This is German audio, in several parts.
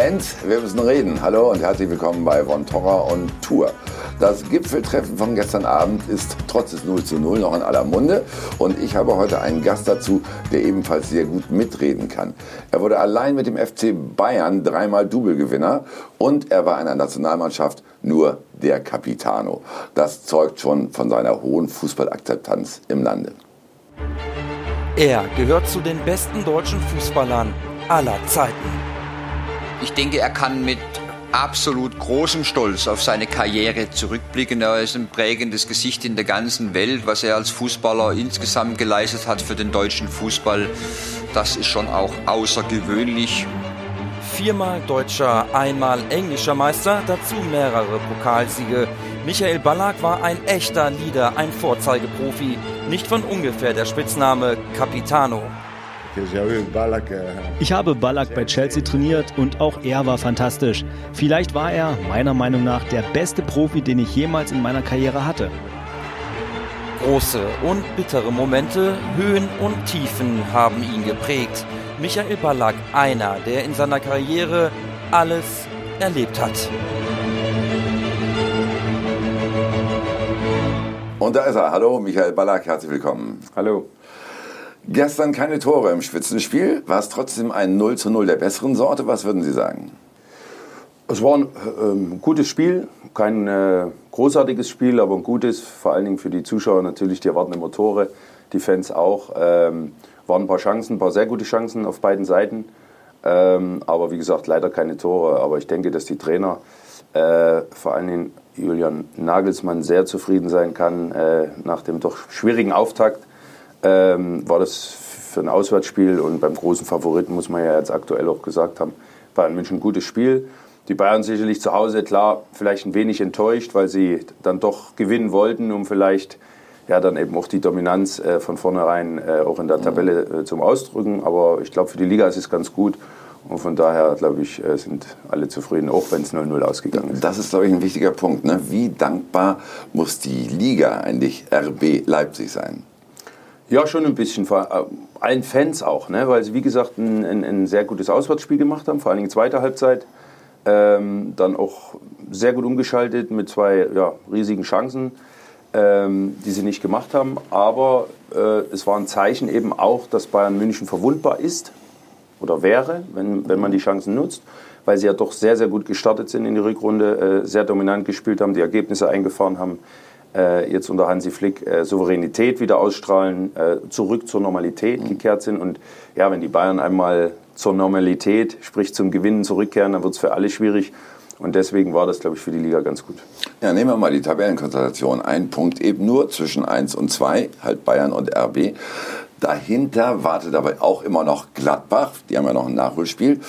Fans, wir müssen reden. Hallo und herzlich willkommen bei Von Torra und Tour. Das Gipfeltreffen von gestern Abend ist trotz des 0 zu 0 noch in aller Munde und ich habe heute einen Gast dazu, der ebenfalls sehr gut mitreden kann. Er wurde allein mit dem FC Bayern dreimal Doublegewinner und er war in der Nationalmannschaft nur der Capitano. Das zeugt schon von seiner hohen Fußballakzeptanz im Lande. Er gehört zu den besten deutschen Fußballern aller Zeiten. Ich denke, er kann mit absolut großem Stolz auf seine Karriere zurückblicken. Er ist ein prägendes Gesicht in der ganzen Welt. Was er als Fußballer insgesamt geleistet hat für den deutschen Fußball, das ist schon auch außergewöhnlich. Viermal deutscher, einmal englischer Meister, dazu mehrere Pokalsiege. Michael Ballack war ein echter Leader, ein Vorzeigeprofi. Nicht von ungefähr der Spitzname Capitano. Ich habe Ballack bei Chelsea trainiert und auch er war fantastisch. Vielleicht war er, meiner Meinung nach, der beste Profi, den ich jemals in meiner Karriere hatte. Große und bittere Momente, Höhen und Tiefen haben ihn geprägt. Michael Ballack, einer, der in seiner Karriere alles erlebt hat. Und da ist er. Hallo, Michael Ballack, herzlich willkommen. Hallo. Gestern keine Tore im Spitzenspiel, war es trotzdem ein 0 zu 0 der besseren Sorte. Was würden Sie sagen? Es war ein äh, gutes Spiel, kein äh, großartiges Spiel, aber ein gutes, vor allen Dingen für die Zuschauer natürlich, die erwarten immer Tore, die Fans auch. Ähm, waren ein paar Chancen, ein paar sehr gute Chancen auf beiden Seiten, ähm, aber wie gesagt, leider keine Tore. Aber ich denke, dass die Trainer, äh, vor allen Dingen Julian Nagelsmann, sehr zufrieden sein kann äh, nach dem doch schwierigen Auftakt ähm, war das für ein Auswärtsspiel und beim großen Favoriten, muss man ja jetzt aktuell auch gesagt haben, Bayern München ein gutes Spiel. Die Bayern sicherlich zu Hause, klar, vielleicht ein wenig enttäuscht, weil sie dann doch gewinnen wollten, um vielleicht ja, dann eben auch die Dominanz äh, von vornherein äh, auch in der Tabelle äh, zum Ausdrücken. Aber ich glaube, für die Liga ist es ganz gut. Und von daher, glaube ich, äh, sind alle zufrieden, auch wenn es 0-0 ausgegangen ist. Das ist, glaube ich, ein wichtiger Punkt. Ne? Wie dankbar muss die Liga eigentlich RB Leipzig sein? Ja, schon ein bisschen. Vor äh, allen Fans auch, ne? weil sie, wie gesagt, ein, ein, ein sehr gutes Auswärtsspiel gemacht haben, vor allen Dingen zweite Halbzeit. Ähm, dann auch sehr gut umgeschaltet mit zwei ja, riesigen Chancen, ähm, die sie nicht gemacht haben. Aber äh, es war ein Zeichen eben auch, dass Bayern München verwundbar ist oder wäre, wenn, wenn man die Chancen nutzt, weil sie ja doch sehr, sehr gut gestartet sind in die Rückrunde, äh, sehr dominant gespielt haben, die Ergebnisse eingefahren haben jetzt unter Hansi Flick äh, Souveränität wieder ausstrahlen, äh, zurück zur Normalität mhm. gekehrt sind. Und ja, wenn die Bayern einmal zur Normalität, sprich zum Gewinnen zurückkehren, dann wird es für alle schwierig. Und deswegen war das, glaube ich, für die Liga ganz gut. Ja, nehmen wir mal die Tabellenkonstellation. Ein Punkt eben nur zwischen 1 und 2, halt Bayern und RB. Dahinter wartet aber auch immer noch Gladbach, die haben ja noch ein Nachholspiel.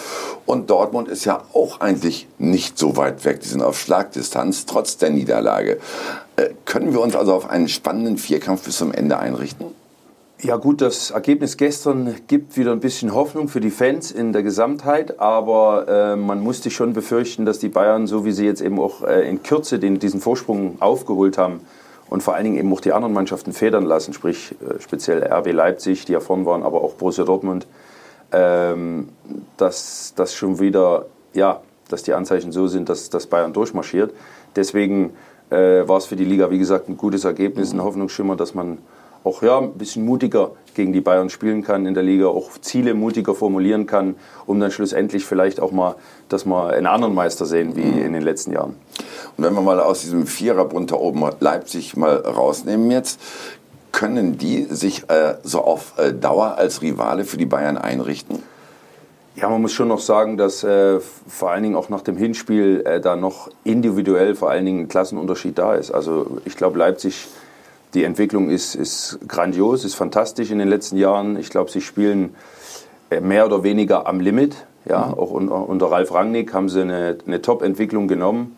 Und Dortmund ist ja auch eigentlich nicht so weit weg, die sind auf Schlagdistanz, trotz der Niederlage. Äh, können wir uns also auf einen spannenden Vierkampf bis zum Ende einrichten? Ja gut, das Ergebnis gestern gibt wieder ein bisschen Hoffnung für die Fans in der Gesamtheit, aber äh, man musste schon befürchten, dass die Bayern, so wie sie jetzt eben auch äh, in Kürze den, diesen Vorsprung aufgeholt haben, und vor allen Dingen eben auch die anderen Mannschaften federn lassen, sprich äh, speziell RB Leipzig, die ja vorn waren, aber auch Borussia Dortmund, ähm, dass das schon wieder, ja, dass die Anzeichen so sind, dass, dass Bayern durchmarschiert. Deswegen äh, war es für die Liga, wie gesagt, ein gutes Ergebnis, ein Hoffnungsschimmer, dass man auch ja, ein bisschen mutiger gegen die Bayern spielen kann in der Liga, auch Ziele mutiger formulieren kann, um dann schlussendlich vielleicht auch mal, dass wir einen anderen Meister sehen wie in den letzten Jahren. Und wenn wir mal aus diesem Viererbund da oben Leipzig mal rausnehmen jetzt, können die sich äh, so auf äh, Dauer als Rivale für die Bayern einrichten? Ja, man muss schon noch sagen, dass äh, vor allen Dingen auch nach dem Hinspiel äh, da noch individuell vor allen Dingen ein Klassenunterschied da ist. Also ich glaube, Leipzig die Entwicklung ist, ist grandios, ist fantastisch in den letzten Jahren. Ich glaube, sie spielen äh, mehr oder weniger am Limit. Ja, mhm. auch unter, unter, Ralf Rangnick haben sie eine, eine Top-Entwicklung genommen.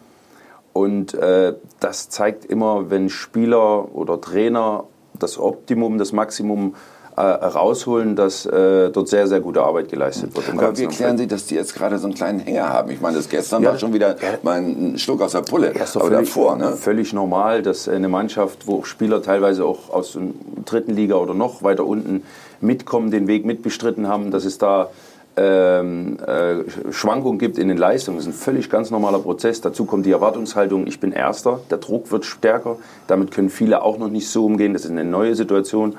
Und äh, das zeigt immer, wenn Spieler oder Trainer das Optimum, das Maximum äh, rausholen, dass äh, dort sehr, sehr gute Arbeit geleistet wird. Aber wie erklären Sie, dass die jetzt gerade so einen kleinen Hänger haben? Ich meine, das gestern ja, war schon wieder mal ein Schluck aus der Pulle. Ja, aber völlig, davor, ne? völlig normal, dass eine Mannschaft, wo Spieler teilweise auch aus der dritten Liga oder noch weiter unten mitkommen, den Weg mitbestritten haben, dass es da ähm, äh, Schwankungen gibt in den Leistungen. Das ist ein völlig ganz normaler Prozess. Dazu kommt die Erwartungshaltung, ich bin Erster, der Druck wird stärker. Damit können viele auch noch nicht so umgehen. Das ist eine neue Situation.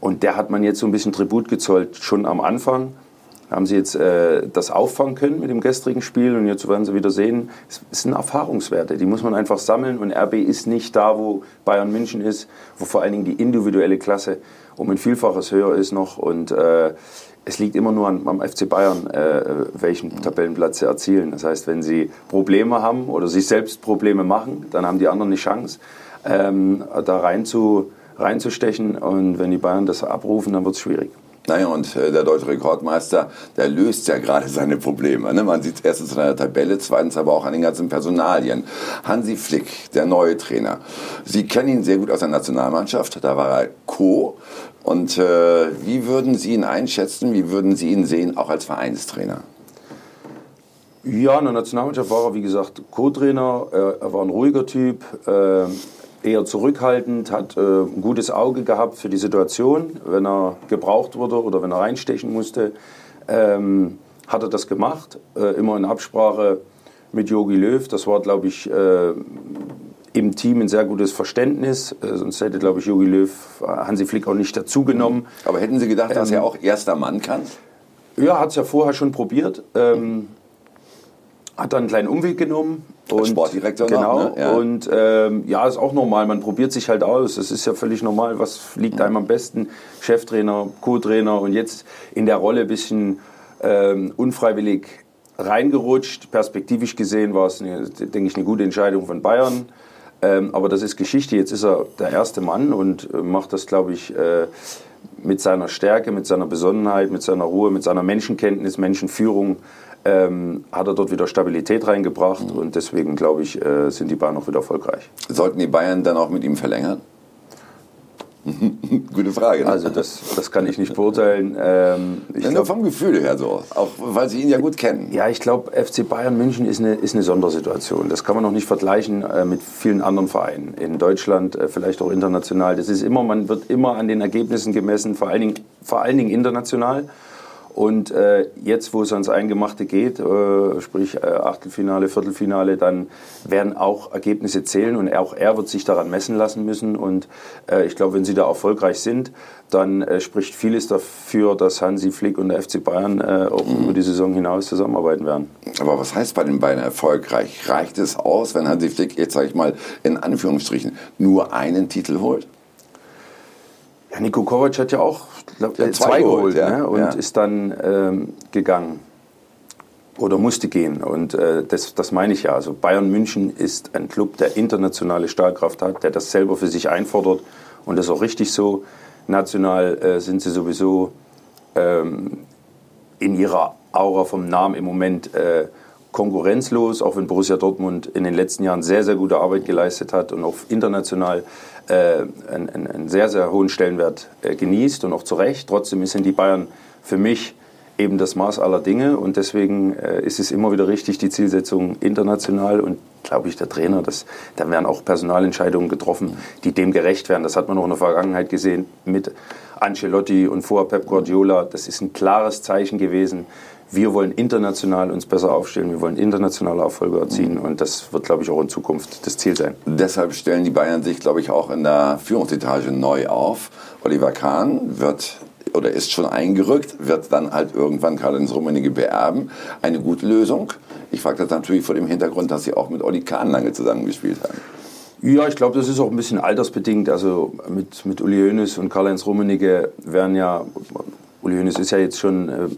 Und der hat man jetzt so ein bisschen Tribut gezollt, schon am Anfang. Haben sie jetzt äh, das auffangen können mit dem gestrigen Spiel und jetzt werden sie wieder sehen, es sind Erfahrungswerte, die muss man einfach sammeln und RB ist nicht da, wo Bayern München ist, wo vor allen Dingen die individuelle Klasse um ein Vielfaches höher ist noch und äh, es liegt immer nur am FC Bayern, äh, welchen Tabellenplatz sie erzielen. Das heißt, wenn sie Probleme haben oder sich selbst Probleme machen, dann haben die anderen eine Chance, ähm, da rein zu, reinzustechen. Und wenn die Bayern das abrufen, dann wird es schwierig. Naja, und äh, der deutsche Rekordmeister, der löst ja gerade seine Probleme. Ne? Man sieht es erstens in der Tabelle, zweitens aber auch an den ganzen Personalien. Hansi Flick, der neue Trainer. Sie kennen ihn sehr gut aus der Nationalmannschaft, da war er Co. Und äh, wie würden Sie ihn einschätzen, wie würden Sie ihn sehen, auch als Vereinstrainer? Ja, in der Nationalmannschaft war er, wie gesagt, Co-Trainer. Er war ein ruhiger Typ. Eher zurückhaltend, hat äh, ein gutes Auge gehabt für die Situation, wenn er gebraucht wurde oder wenn er reinstechen musste. Ähm, hat er das gemacht, äh, immer in Absprache mit Jogi Löw. Das war, glaube ich, äh, im Team ein sehr gutes Verständnis. Äh, sonst hätte, glaube ich, Jogi Löw äh, Hansi Flick auch nicht dazugenommen. Aber hätten Sie gedacht, ähm, dass er auch erster Mann kann? Ja, hat es ja vorher schon probiert. Ähm, hat dann einen kleinen Umweg genommen. Und, Sportdirektor genau. Noch, ne? ja. Und ähm, ja, ist auch normal. Man probiert sich halt aus. Das ist ja völlig normal. Was liegt einem am besten? Cheftrainer, Co-Trainer und jetzt in der Rolle ein bisschen ähm, unfreiwillig reingerutscht. Perspektivisch gesehen war es, eine, denke ich, eine gute Entscheidung von Bayern. Ähm, aber das ist Geschichte. Jetzt ist er der erste Mann und äh, macht das, glaube ich, äh, mit seiner Stärke, mit seiner Besonnenheit, mit seiner Ruhe, mit seiner Menschenkenntnis, Menschenführung ähm, hat er dort wieder Stabilität reingebracht mhm. und deswegen glaube ich, äh, sind die Bayern auch wieder erfolgreich. Sollten die Bayern dann auch mit ihm verlängern? Gute Frage. Ne? Also das, das kann ich nicht beurteilen. Ähm, ich glaub, vom Gefühl her so, auch weil Sie ihn ja gut kennen. Ja, ich glaube, FC Bayern München ist eine, ist eine Sondersituation. Das kann man noch nicht vergleichen äh, mit vielen anderen Vereinen in Deutschland, äh, vielleicht auch international. Das ist immer, man wird immer an den Ergebnissen gemessen, vor allen Dingen, vor allen Dingen international. Und äh, jetzt, wo es ans Eingemachte geht, äh, sprich äh, Achtelfinale, Viertelfinale, dann werden auch Ergebnisse zählen und auch er wird sich daran messen lassen müssen. Und äh, ich glaube, wenn sie da erfolgreich sind, dann äh, spricht vieles dafür, dass Hansi Flick und der FC Bayern äh, auch mhm. über die Saison hinaus zusammenarbeiten werden. Aber was heißt bei den beiden erfolgreich? Reicht es aus, wenn Hansi Flick jetzt, sage ich mal, in Anführungsstrichen nur einen Titel holt? Ja, Nico Kovac hat ja auch glaub, ja, zwei, geholt ja. ne? und ja. ist dann ähm, gegangen oder musste gehen. Und äh, das, das meine ich ja. Also Bayern München ist ein Club, der internationale Stahlkraft hat, der das selber für sich einfordert. Und das ist auch richtig so. National äh, sind sie sowieso ähm, in ihrer Aura vom Namen im Moment äh, konkurrenzlos, auch wenn Borussia Dortmund in den letzten Jahren sehr, sehr gute Arbeit geleistet hat und auch international äh, einen, einen, sehr, sehr hohen Stellenwert äh, genießt und auch zu Recht. Trotzdem sind die Bayern für mich eben das Maß aller Dinge und deswegen äh, ist es immer wieder richtig, die Zielsetzung international und glaube ich, der Trainer, das, da werden auch Personalentscheidungen getroffen, die dem gerecht werden. Das hat man auch in der Vergangenheit gesehen mit Ancelotti und vorher Pep Guardiola. Das ist ein klares Zeichen gewesen wir wollen international uns besser aufstellen, wir wollen internationale Erfolge erzielen und das wird, glaube ich, auch in Zukunft das Ziel sein. Deshalb stellen die Bayern sich, glaube ich, auch in der Führungsetage neu auf. Oliver Kahn wird oder ist schon eingerückt, wird dann halt irgendwann Karl-Heinz Rummenigge beerben. Eine gute Lösung. Ich frage das natürlich vor dem Hintergrund, dass Sie auch mit Olli Kahn lange zusammengespielt haben. Ja, ich glaube, das ist auch ein bisschen altersbedingt. Also mit, mit Uli Hoeneß und Karl-Heinz Rummenigge werden ja, Uli Hoeneß ist ja jetzt schon äh,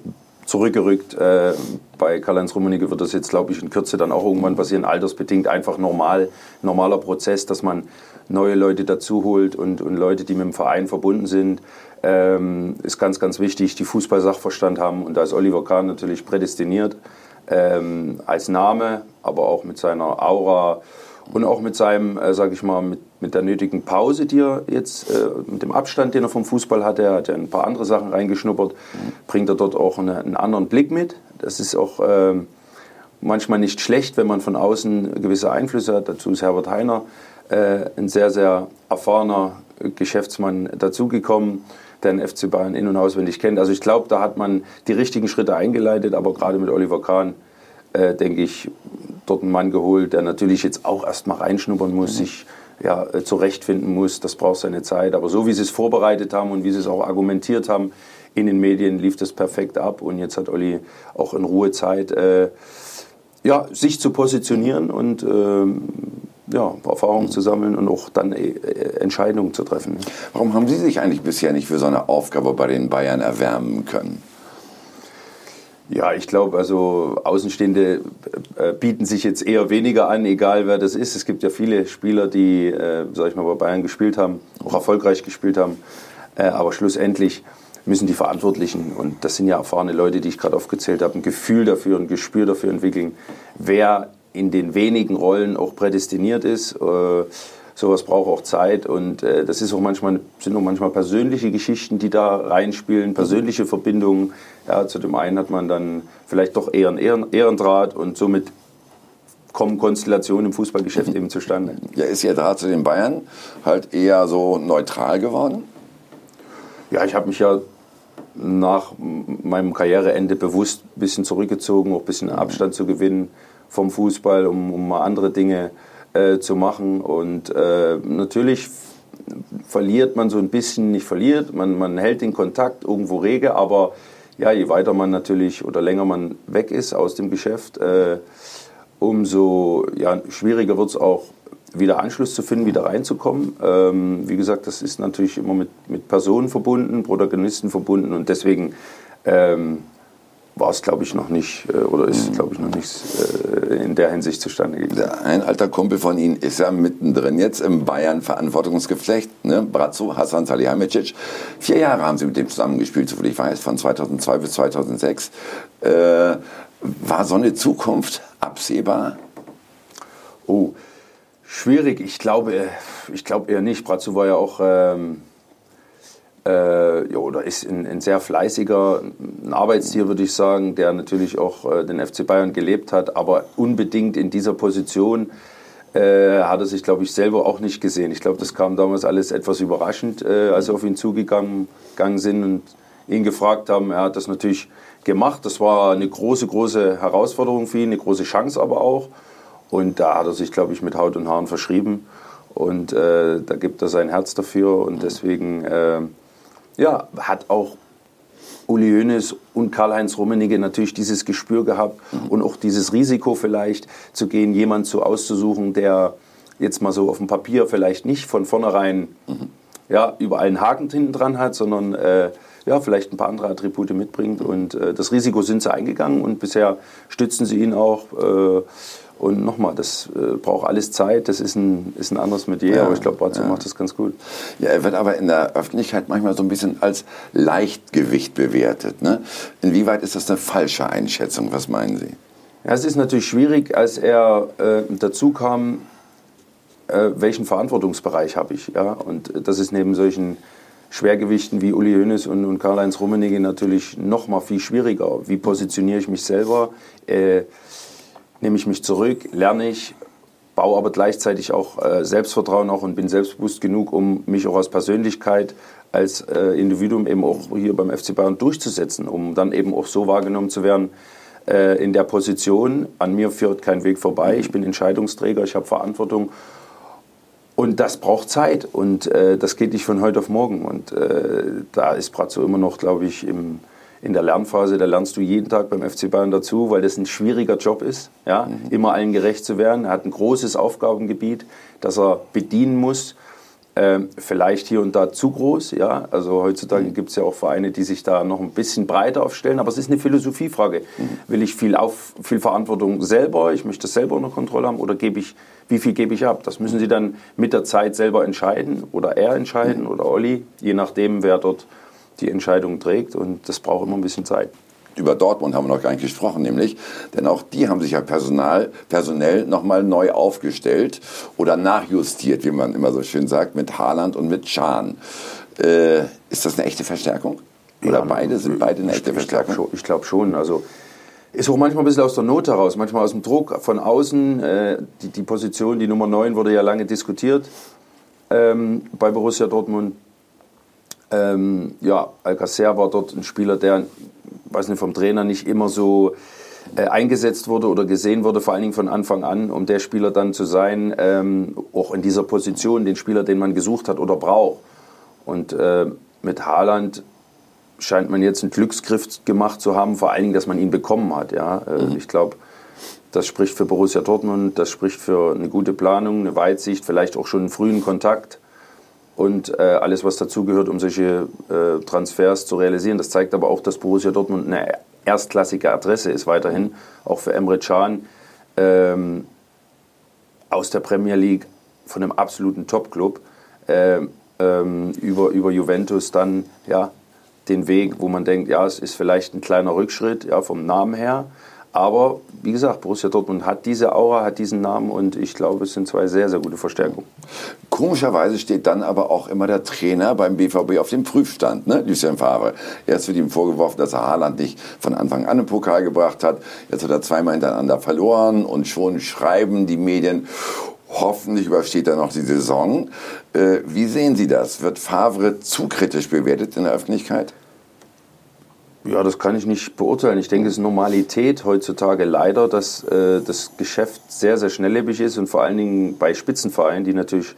zurückgerückt. Äh, bei Karl-Heinz Rummenigge wird das jetzt, glaube ich, in Kürze dann auch irgendwann passieren, altersbedingt einfach normal, normaler Prozess, dass man neue Leute dazu holt und, und Leute, die mit dem Verein verbunden sind. Ähm, ist ganz, ganz wichtig, die Fußball-Sachverstand haben und da ist Oliver Kahn natürlich prädestiniert ähm, als Name, aber auch mit seiner Aura und auch mit seinem, äh, sage ich mal, mit, mit der nötigen Pause, die er jetzt, äh, mit dem Abstand, den er vom Fußball hatte, er hat ja ein paar andere Sachen reingeschnuppert, bringt er dort auch eine, einen anderen Blick mit. Das ist auch äh, manchmal nicht schlecht, wenn man von außen gewisse Einflüsse hat. Dazu ist Herbert Heiner äh, ein sehr, sehr erfahrener Geschäftsmann dazugekommen. der den FC Bayern in- und auswendig kennt. Also ich glaube, da hat man die richtigen Schritte eingeleitet, aber gerade mit Oliver Kahn, äh, denke ich, dort einen Mann geholt, der natürlich jetzt auch erst mal reinschnuppern muss, mhm. sich ja, äh, zurechtfinden muss. Das braucht seine Zeit. Aber so wie sie es vorbereitet haben und wie sie es auch argumentiert haben in den Medien, lief das perfekt ab. Und jetzt hat Olli auch in Ruhe Zeit, äh, ja, sich zu positionieren und ähm, ja, Erfahrungen zu sammeln und auch dann äh, Entscheidungen zu treffen. Warum haben Sie sich eigentlich bisher nicht für so eine Aufgabe bei den Bayern erwärmen können? Ja, ich glaube, also Außenstehende äh, bieten sich jetzt eher weniger an, egal wer das ist. Es gibt ja viele Spieler, die, äh, sag ich mal, bei Bayern gespielt haben, auch erfolgreich gespielt haben. Äh, aber schlussendlich müssen die Verantwortlichen, und das sind ja erfahrene Leute, die ich gerade aufgezählt habe, ein Gefühl dafür, ein Gespür dafür entwickeln, wer in den wenigen Rollen auch prädestiniert ist. Äh, sowas braucht auch Zeit und äh, das ist auch manchmal, sind auch manchmal persönliche Geschichten, die da reinspielen, persönliche Verbindungen. Ja, zu dem einen hat man dann vielleicht doch eher einen Ehren, Ehrendraht und somit kommen Konstellationen im Fußballgeschäft eben zustande. Ja, ist Ihr Draht zu den Bayern halt eher so neutral geworden? Ja, ich habe mich ja nach meinem Karriereende bewusst ein bisschen zurückgezogen, auch ein bisschen Abstand zu gewinnen vom Fußball, um, um mal andere Dinge äh, zu machen. Und äh, natürlich verliert man so ein bisschen, nicht verliert, man, man hält den Kontakt irgendwo rege, aber ja, je weiter man natürlich oder länger man weg ist aus dem Geschäft, äh, umso ja, schwieriger wird es auch wieder Anschluss zu finden, wieder reinzukommen. Ähm, wie gesagt, das ist natürlich immer mit, mit Personen verbunden, Protagonisten verbunden und deswegen ähm, war es, glaube ich, noch nicht äh, oder ist, mhm. glaube ich, noch nicht äh, in der Hinsicht zustande gekommen. Ein alter Kumpel von Ihnen ist ja mittendrin jetzt im Bayern-Verantwortungsgeflecht, ne? Brazzo, Hassan Salihamidzic. Vier Jahre haben Sie mit dem zusammengespielt, soviel ich weiß, von 2002 bis 2006. Äh, war so eine Zukunft absehbar? Oh, schwierig. Ich glaube, ich glaube eher nicht. Brazzo war ja auch... Ähm äh, ja, oder ist ein, ein, sehr fleißiger ein Arbeitstier, würde ich sagen, der natürlich auch äh, den FC Bayern gelebt hat, aber unbedingt in dieser Position äh, hat er sich, glaube ich, selber auch nicht gesehen. Ich glaube, das kam damals alles etwas überraschend, äh, als wir auf ihn zugegangen sind und ihn gefragt haben. Er hat das natürlich gemacht. Das war eine große, große Herausforderung für ihn, eine große Chance aber auch. Und da hat er sich, glaube ich, mit Haut und Haaren verschrieben. Und äh, da gibt er sein Herz dafür. Und deswegen äh, ja, hat auch Uli Hoeneß und Karl-Heinz Rummenigge natürlich dieses Gespür gehabt mhm. und auch dieses Risiko vielleicht zu gehen, jemanden zu auszusuchen, der jetzt mal so auf dem Papier vielleicht nicht von vornherein mhm. Ja, überall einen Haken hinten dran hat, sondern äh, ja, vielleicht ein paar andere Attribute mitbringt. Und äh, das Risiko sind sie eingegangen und bisher stützen sie ihn auch. Äh, und nochmal, das äh, braucht alles Zeit, das ist ein, ist ein anderes Metier, ja, aber ich glaube, Brazzo ja. macht das ganz gut. Ja, er wird aber in der Öffentlichkeit manchmal so ein bisschen als Leichtgewicht bewertet. Ne? Inwieweit ist das eine falsche Einschätzung? Was meinen Sie? Ja, es ist natürlich schwierig, als er äh, dazu kam, äh, welchen Verantwortungsbereich habe ich. Ja? Und das ist neben solchen Schwergewichten wie Uli Hoeneß und, und Karl-Heinz Rummenigge natürlich noch mal viel schwieriger. Wie positioniere ich mich selber? Äh, nehme ich mich zurück, lerne ich, baue aber gleichzeitig auch äh, Selbstvertrauen auch und bin selbstbewusst genug, um mich auch als Persönlichkeit, als äh, Individuum eben auch hier beim FC Bayern durchzusetzen, um dann eben auch so wahrgenommen zu werden äh, in der Position. An mir führt kein Weg vorbei. Ich bin Entscheidungsträger, ich habe Verantwortung. Und das braucht Zeit und äh, das geht nicht von heute auf morgen. Und äh, da ist Brazzo immer noch, glaube ich, im, in der Lernphase, da lernst du jeden Tag beim FC Bayern dazu, weil das ein schwieriger Job ist, ja, mhm. immer allen gerecht zu werden. Er hat ein großes Aufgabengebiet, das er bedienen muss. Ähm, vielleicht hier und da zu groß, ja. Also heutzutage mhm. gibt es ja auch Vereine, die sich da noch ein bisschen breiter aufstellen. Aber es ist eine Philosophiefrage. Mhm. Will ich viel, auf, viel Verantwortung selber? Ich möchte das selber unter Kontrolle haben oder gebe ich, wie viel gebe ich ab? Das müssen Sie dann mit der Zeit selber entscheiden oder er entscheiden mhm. oder Olli, je nachdem, wer dort die Entscheidung trägt. Und das braucht immer ein bisschen Zeit. Über Dortmund haben wir noch gar nicht gesprochen, nämlich, denn auch die haben sich ja personal, personell nochmal neu aufgestellt oder nachjustiert, wie man immer so schön sagt, mit Haaland und mit Schahn. Äh, ist das eine echte Verstärkung? Oder ja, beide sind beide eine echte Verstärkung? Ich glaube schon. Also ist auch manchmal ein bisschen aus der Not heraus, manchmal aus dem Druck von außen. Äh, die, die, Position, die Nummer 9 wurde ja lange diskutiert ähm, bei Borussia Dortmund. Ähm, ja, Alcacer war dort ein Spieler, der, weiß nicht, vom Trainer nicht immer so äh, eingesetzt wurde oder gesehen wurde, vor allen Dingen von Anfang an, um der Spieler dann zu sein, ähm, auch in dieser Position, den Spieler, den man gesucht hat oder braucht. Und äh, mit Haaland scheint man jetzt einen Glücksgriff gemacht zu haben, vor allen Dingen, dass man ihn bekommen hat. Ja? Äh, mhm. Ich glaube, das spricht für Borussia Dortmund, das spricht für eine gute Planung, eine Weitsicht, vielleicht auch schon einen frühen Kontakt und äh, alles, was dazugehört, um solche äh, Transfers zu realisieren. Das zeigt aber auch, dass Borussia Dortmund eine erstklassige Adresse ist weiterhin, auch für Emre Can ähm, aus der Premier League von einem absoluten Top-Club äh, ähm, über, über Juventus dann ja, den Weg, wo man denkt, ja, es ist vielleicht ein kleiner Rückschritt ja, vom Namen her, aber wie gesagt, Borussia Dortmund hat diese Aura, hat diesen Namen und ich glaube, es sind zwei sehr, sehr gute Verstärkungen. Komischerweise steht dann aber auch immer der Trainer beim BVB auf dem Prüfstand, ne? Lucien Favre. Jetzt wird ihm vorgeworfen, dass er Haaland nicht von Anfang an einen Pokal gebracht hat. Jetzt hat er zweimal hintereinander verloren und schon schreiben die Medien, Hoffentlich übersteht er noch die Saison. Äh, wie sehen Sie das? Wird Favre zu kritisch bewertet in der Öffentlichkeit? Ja, das kann ich nicht beurteilen. Ich denke, es ist Normalität heutzutage leider, dass äh, das Geschäft sehr, sehr schnelllebig ist und vor allen Dingen bei Spitzenvereinen, die natürlich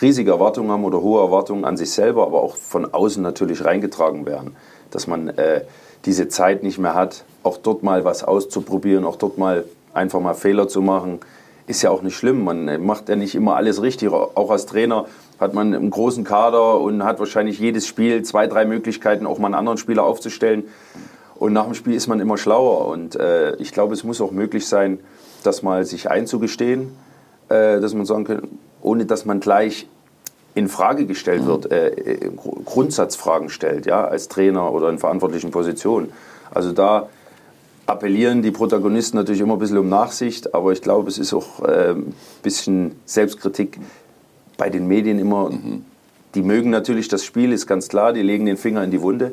riesige Erwartungen haben oder hohe Erwartungen an sich selber, aber auch von außen natürlich reingetragen werden. Dass man äh, diese Zeit nicht mehr hat, auch dort mal was auszuprobieren, auch dort mal einfach mal Fehler zu machen, ist ja auch nicht schlimm. Man macht ja nicht immer alles richtig. Auch als Trainer hat man einen großen Kader und hat wahrscheinlich jedes Spiel zwei, drei Möglichkeiten, auch mal einen anderen Spieler aufzustellen. Und nach dem Spiel ist man immer schlauer. Und äh, ich glaube, es muss auch möglich sein, das mal sich einzugestehen, äh, dass man sagen kann, ohne dass man gleich in Frage gestellt wird, äh, äh Grundsatzfragen stellt, ja, als Trainer oder in verantwortlichen Positionen. Also da appellieren die Protagonisten natürlich immer ein bisschen um Nachsicht, aber ich glaube, es ist auch ein bisschen Selbstkritik bei den Medien immer, mhm. die mögen natürlich das Spiel, ist ganz klar, die legen den Finger in die Wunde.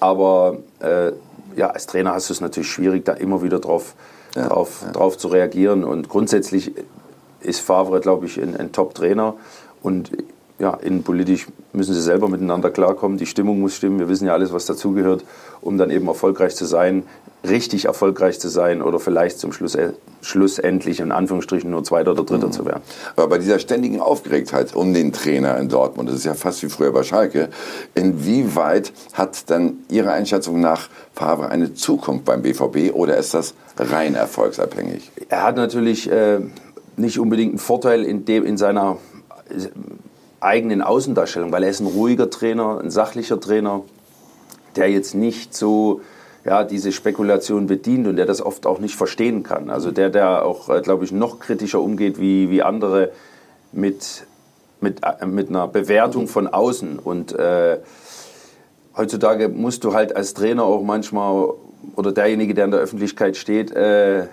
Aber äh, ja, als Trainer hast du es natürlich schwierig, da immer wieder drauf, ja, drauf, ja. drauf zu reagieren. Und grundsätzlich ist Favre, glaube ich, ein, ein Top-Trainer. Und ja, innenpolitisch müssen sie selber miteinander klarkommen. Die Stimmung muss stimmen. Wir wissen ja alles, was dazugehört, um dann eben erfolgreich zu sein, richtig erfolgreich zu sein oder vielleicht zum Schluss äh, schlussendlich in Anführungsstrichen nur Zweiter oder Dritter mhm. zu werden. Aber bei dieser ständigen Aufgeregtheit um den Trainer in Dortmund, das ist ja fast wie früher bei Schalke, inwieweit hat dann Ihrer Einschätzung nach Favre eine Zukunft beim BVB oder ist das rein erfolgsabhängig? Er hat natürlich äh, nicht unbedingt einen Vorteil in, dem, in seiner eigenen Außendarstellung, weil er ist ein ruhiger Trainer, ein sachlicher Trainer, der jetzt nicht so ja, diese Spekulation bedient und der das oft auch nicht verstehen kann. Also der, der auch, äh, glaube ich, noch kritischer umgeht wie, wie andere mit, mit, äh, mit einer Bewertung von außen. Und äh, heutzutage musst du halt als Trainer auch manchmal oder derjenige, der in der Öffentlichkeit steht, äh,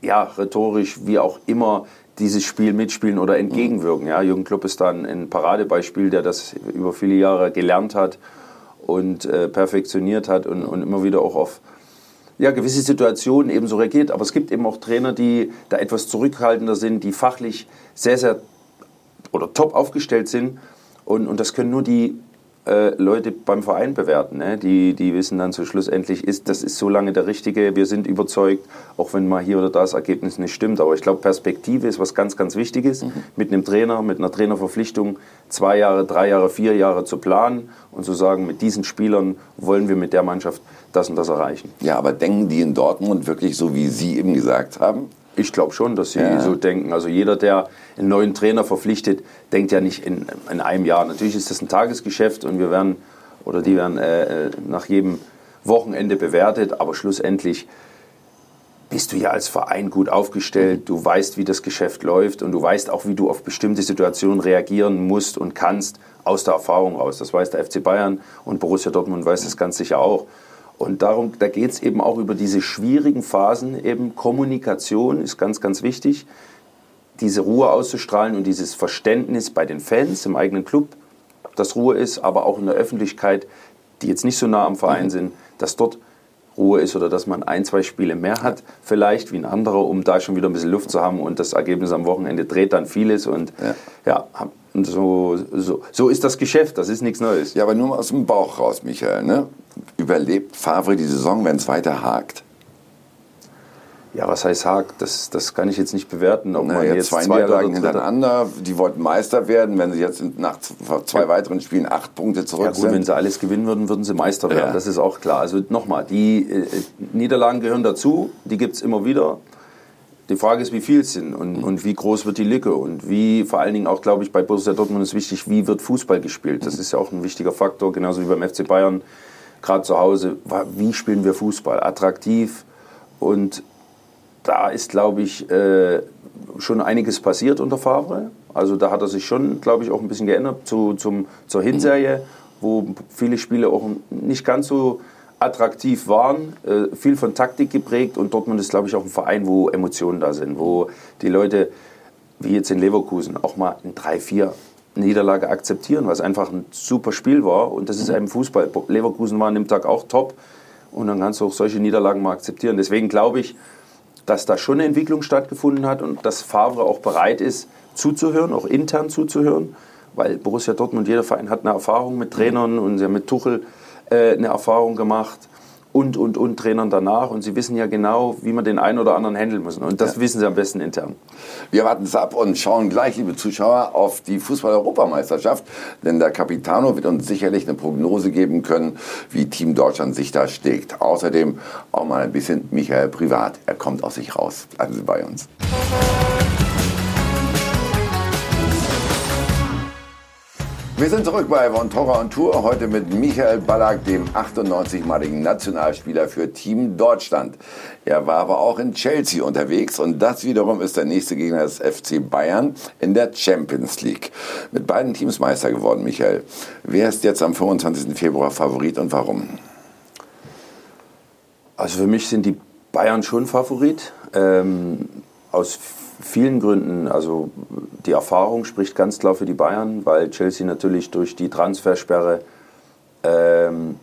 ja, rhetorisch wie auch immer dieses Spiel mitspielen oder entgegenwirken. Ja, Jürgen Klopp ist dann ein Paradebeispiel, der das über viele Jahre gelernt hat und äh, perfektioniert hat und, und immer wieder auch auf ja, gewisse Situationen ebenso reagiert. Aber es gibt eben auch Trainer, die da etwas zurückhaltender sind, die fachlich sehr, sehr oder top aufgestellt sind. Und, und das können nur die äh, Leute beim Verein bewerten. Ne? Die, die wissen dann so schlussendlich, ist, das ist so lange der Richtige, wir sind überzeugt, auch wenn mal hier oder da das Ergebnis nicht stimmt. Aber ich glaube, Perspektive ist was ganz, ganz Wichtiges. Mhm. Mit einem Trainer, mit einer Trainerverpflichtung zwei Jahre, drei Jahre, vier Jahre zu planen und zu sagen, mit diesen Spielern wollen wir mit der Mannschaft das und das erreichen. Ja, aber denken die in Dortmund wirklich so, wie Sie eben gesagt haben? Ich glaube schon, dass sie ja. so denken. Also jeder, der einen neuen Trainer verpflichtet, denkt ja nicht in, in einem Jahr. Natürlich ist das ein Tagesgeschäft und wir werden oder die werden äh, nach jedem Wochenende bewertet, aber schlussendlich bist du ja als Verein gut aufgestellt, du weißt, wie das Geschäft läuft und du weißt auch, wie du auf bestimmte Situationen reagieren musst und kannst aus der Erfahrung raus. Das weiß der FC Bayern und Borussia Dortmund weiß das ganz sicher auch. Und darum, da geht es eben auch über diese schwierigen Phasen, eben. Kommunikation ist ganz, ganz wichtig, diese Ruhe auszustrahlen und dieses Verständnis bei den Fans im eigenen Club, dass Ruhe ist, aber auch in der Öffentlichkeit, die jetzt nicht so nah am Verein mhm. sind, dass dort Ruhe ist oder dass man ein, zwei Spiele mehr hat, vielleicht wie ein anderer, um da schon wieder ein bisschen Luft zu haben und das Ergebnis am Wochenende dreht dann vieles und ja, ja Und so, so, so ist das Geschäft, das ist nichts Neues. Ja, aber nur mal aus dem Bauch raus, Michael. Ne? Überlebt Favre die Saison, wenn es weiter hakt? Ja, was heißt Haag? Das, das kann ich jetzt nicht bewerten. Ob naja, man jetzt zwei Niederlagen hintereinander, die wollten Meister werden. Wenn sie jetzt nach zwei weiteren Spielen acht Punkte zurück ja, gut, sind. Wenn sie alles gewinnen würden, würden sie Meister werden. Ja. Das ist auch klar. Also nochmal, die äh, Niederlagen gehören dazu. Die gibt es immer wieder. Die Frage ist, wie viel es sind und, und wie groß wird die Lücke und wie, vor allen Dingen auch, glaube ich, bei Borussia Dortmund ist wichtig, wie wird Fußball gespielt. Das ist ja auch ein wichtiger Faktor, genauso wie beim FC Bayern, gerade zu Hause. Wie spielen wir Fußball? Attraktiv und da ist, glaube ich, äh, schon einiges passiert unter Favre. Also da hat er sich schon, glaube ich, auch ein bisschen geändert zu, zum, zur Hinserie, wo viele Spiele auch nicht ganz so attraktiv waren, äh, viel von Taktik geprägt und Dortmund ist, glaube ich, auch ein Verein, wo Emotionen da sind, wo die Leute, wie jetzt in Leverkusen, auch mal ein 3-4 Niederlage akzeptieren, was einfach ein super Spiel war und das ist eben Fußball. Leverkusen war an dem Tag auch top und dann kannst du auch solche Niederlagen mal akzeptieren. Deswegen glaube ich, dass da schon eine Entwicklung stattgefunden hat und dass Favre auch bereit ist, zuzuhören, auch intern zuzuhören, weil Borussia Dortmund, jeder Verein hat eine Erfahrung mit Trainern und mit Tuchel äh, eine Erfahrung gemacht und, und, und Trainern danach. Und sie wissen ja genau, wie man den einen oder anderen handeln muss. Und das ja. wissen sie am besten intern. Wir warten es ab und schauen gleich, liebe Zuschauer, auf die Fußball-Europameisterschaft. Denn der Capitano wird uns sicherlich eine Prognose geben können, wie Team Deutschland sich da steckt. Außerdem auch mal ein bisschen Michael privat. Er kommt aus sich raus. Bleiben Sie bei uns. Wir sind zurück bei Von Torra und Tour, heute mit Michael Ballack, dem 98-maligen Nationalspieler für Team Deutschland. Er war aber auch in Chelsea unterwegs und das wiederum ist der nächste Gegner des FC Bayern in der Champions League. Mit beiden Teams Meister geworden, Michael. Wer ist jetzt am 25. Februar Favorit und warum? Also für mich sind die Bayern schon Favorit. Ähm, aus vielen Gründen. Also die Erfahrung spricht ganz klar für die Bayern, weil Chelsea natürlich durch die Transfersperre ähm,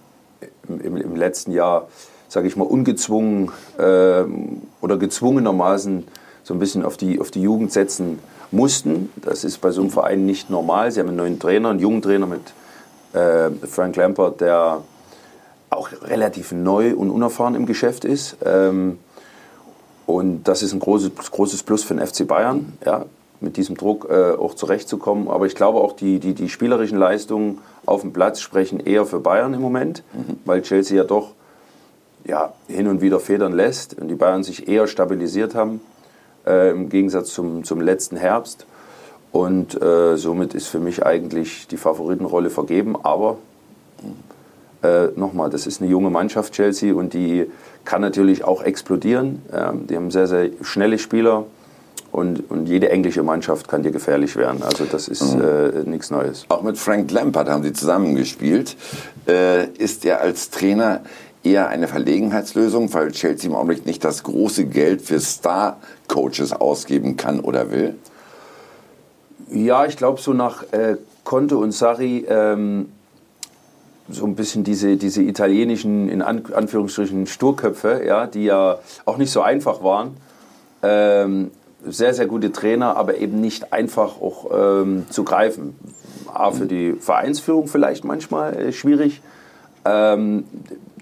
im, im, letzten Jahr, sage ich mal, ungezwungen ähm, oder gezwungenermaßen so ein bisschen auf die, auf die Jugend setzen mussten. Das ist bei so einem Verein nicht normal. Sie haben einen neuen Trainer, einen jungen Trainer mit äh, Frank Lampard, der auch relativ neu und unerfahren im Geschäft ist. Ähm, und das ist ein großes, großes Plus für den FC Bayern, ja, mit diesem Druck äh, auch zurechtzukommen. Aber ich glaube auch, die, die, die spielerischen Leistungen auf dem Platz sprechen eher für Bayern im Moment, mhm. weil Chelsea ja doch ja, hin und wieder federn lässt und die Bayern sich eher stabilisiert haben äh, im Gegensatz zum, zum letzten Herbst. Und äh, somit ist für mich eigentlich die Favoritenrolle vergeben. Aber äh, nochmal, das ist eine junge Mannschaft, Chelsea, und die kann natürlich auch explodieren. Ähm, die haben sehr, sehr schnelle Spieler und, und jede englische Mannschaft kann dir gefährlich werden. Also das ist mhm. äh, nichts Neues. Auch mit Frank Lampard haben sie zusammengespielt. Äh, ist er als Trainer eher eine Verlegenheitslösung, weil Chelsea im Augenblick nicht das große Geld für Star-Coaches ausgeben kann oder will? Ja, ich glaube, so nach äh, Conte und Sarri ähm, so ein bisschen diese, diese italienischen, in Anführungsstrichen, Sturköpfe, ja, die ja auch nicht so einfach waren. Ähm, sehr, sehr gute Trainer, aber eben nicht einfach auch ähm, zu greifen. A, für die Vereinsführung vielleicht manchmal äh, schwierig. Ähm,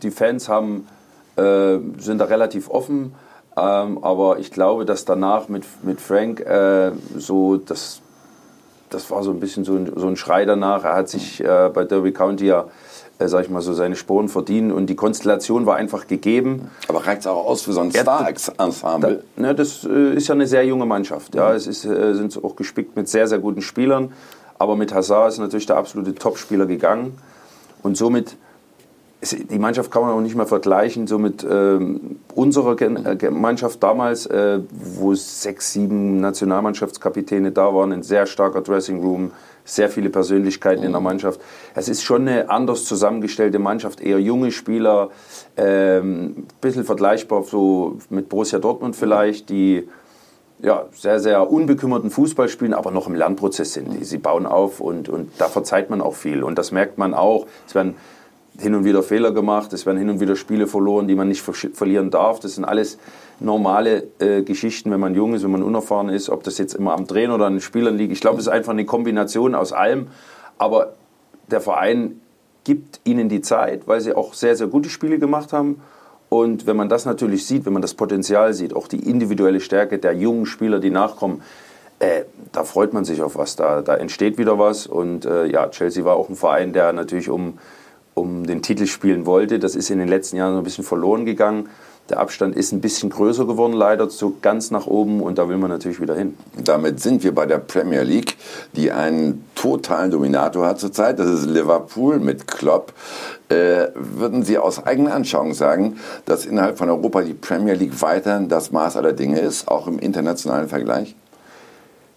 die Fans haben, äh, sind da relativ offen, ähm, aber ich glaube, dass danach mit, mit Frank äh, so das, das war so ein bisschen so ein, so ein Schrei danach. Er hat sich äh, bei Derby County ja äh, sag ich mal so, seine Sporen verdienen. Und die Konstellation war einfach gegeben. Aber reicht es auch aus für so ein Star-Ensemble? Da, ne, das äh, ist ja eine sehr junge Mannschaft. Ja. Es ist, äh, sind auch gespickt mit sehr, sehr guten Spielern. Aber mit Hazard ist natürlich der absolute Topspieler gegangen. Und somit, die Mannschaft kann man auch nicht mehr vergleichen, so mit ähm, unserer Gen äh, Mannschaft damals, äh, wo sechs, sieben Nationalmannschaftskapitäne da waren, ein sehr starker Dressing Room, sehr viele Persönlichkeiten in der Mannschaft. Es ist schon eine anders zusammengestellte Mannschaft, eher junge Spieler, ähm, ein bisschen vergleichbar so mit Borussia Dortmund vielleicht, die ja, sehr, sehr unbekümmerten Fußball spielen, aber noch im Lernprozess sind. Sie bauen auf und, und da verzeiht man auch viel. Und das merkt man auch. Es werden hin und wieder Fehler gemacht, es werden hin und wieder Spiele verloren, die man nicht ver verlieren darf. Das sind alles normale äh, Geschichten, wenn man jung ist, wenn man unerfahren ist, ob das jetzt immer am Trainer oder an den Spielern liegt. Ich glaube, es ist einfach eine Kombination aus allem. Aber der Verein gibt ihnen die Zeit, weil sie auch sehr, sehr gute Spiele gemacht haben. Und wenn man das natürlich sieht, wenn man das Potenzial sieht, auch die individuelle Stärke der jungen Spieler, die nachkommen, äh, da freut man sich auf was. Da, da entsteht wieder was. Und äh, ja, Chelsea war auch ein Verein, der natürlich um, um den Titel spielen wollte. Das ist in den letzten Jahren so ein bisschen verloren gegangen. Der Abstand ist ein bisschen größer geworden, leider so ganz nach oben und da will man natürlich wieder hin. Damit sind wir bei der Premier League, die einen totalen Dominator hat zurzeit. Das ist Liverpool mit Klopp. Äh, würden Sie aus eigener Anschauung sagen, dass innerhalb von Europa die Premier League weiterhin das Maß aller Dinge ist, auch im internationalen Vergleich?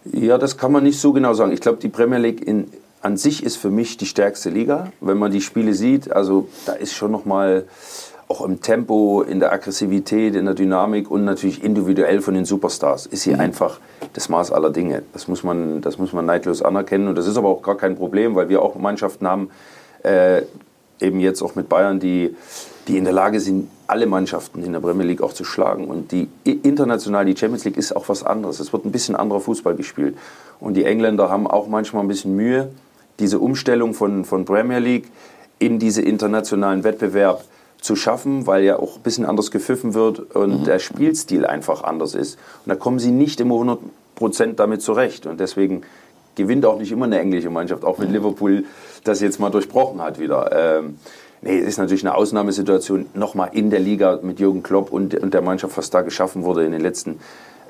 Ja, das kann man nicht so genau sagen. Ich glaube, die Premier League in, an sich ist für mich die stärkste Liga. Wenn man die Spiele sieht, also da ist schon noch mal auch im Tempo, in der Aggressivität, in der Dynamik und natürlich individuell von den Superstars ist hier mhm. einfach das Maß aller Dinge. Das muss, man, das muss man neidlos anerkennen und das ist aber auch gar kein Problem, weil wir auch Mannschaften haben, äh, eben jetzt auch mit Bayern, die, die in der Lage sind, alle Mannschaften in der Premier League auch zu schlagen. Und die international, die Champions League ist auch was anderes. Es wird ein bisschen anderer Fußball gespielt. Und die Engländer haben auch manchmal ein bisschen Mühe, diese Umstellung von, von Premier League in diese internationalen Wettbewerb zu schaffen, weil ja auch ein bisschen anders gepfiffen wird und mhm. der Spielstil einfach anders ist. Und da kommen sie nicht immer 100 Prozent damit zurecht. Und deswegen gewinnt auch nicht immer eine englische Mannschaft, auch wenn mhm. Liverpool das jetzt mal durchbrochen hat wieder. Ähm, nee, es ist natürlich eine Ausnahmesituation, nochmal in der Liga mit Jürgen Klopp und, und der Mannschaft, was da geschaffen wurde in den letzten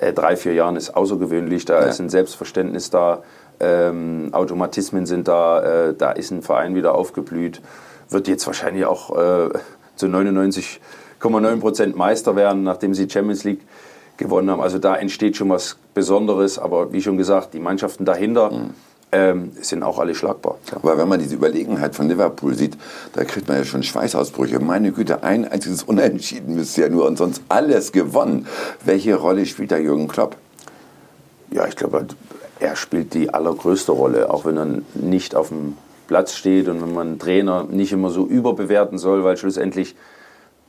äh, drei, vier Jahren, ist außergewöhnlich. Da ja. ist ein Selbstverständnis da, ähm, Automatismen sind da, äh, da ist ein Verein wieder aufgeblüht. Wird jetzt wahrscheinlich auch äh, zu 99,9 Prozent Meister werden, nachdem sie Champions League gewonnen haben. Also da entsteht schon was Besonderes. Aber wie schon gesagt, die Mannschaften dahinter mhm. ähm, sind auch alle schlagbar. Ja. Aber wenn man diese Überlegenheit von Liverpool sieht, da kriegt man ja schon Schweißausbrüche. Meine Güte, ein einziges Unentschieden bisher nur und sonst alles gewonnen. Welche Rolle spielt da Jürgen Klopp? Ja, ich glaube, er spielt die allergrößte Rolle, auch wenn er nicht auf dem Platz steht und wenn man einen Trainer nicht immer so überbewerten soll, weil schlussendlich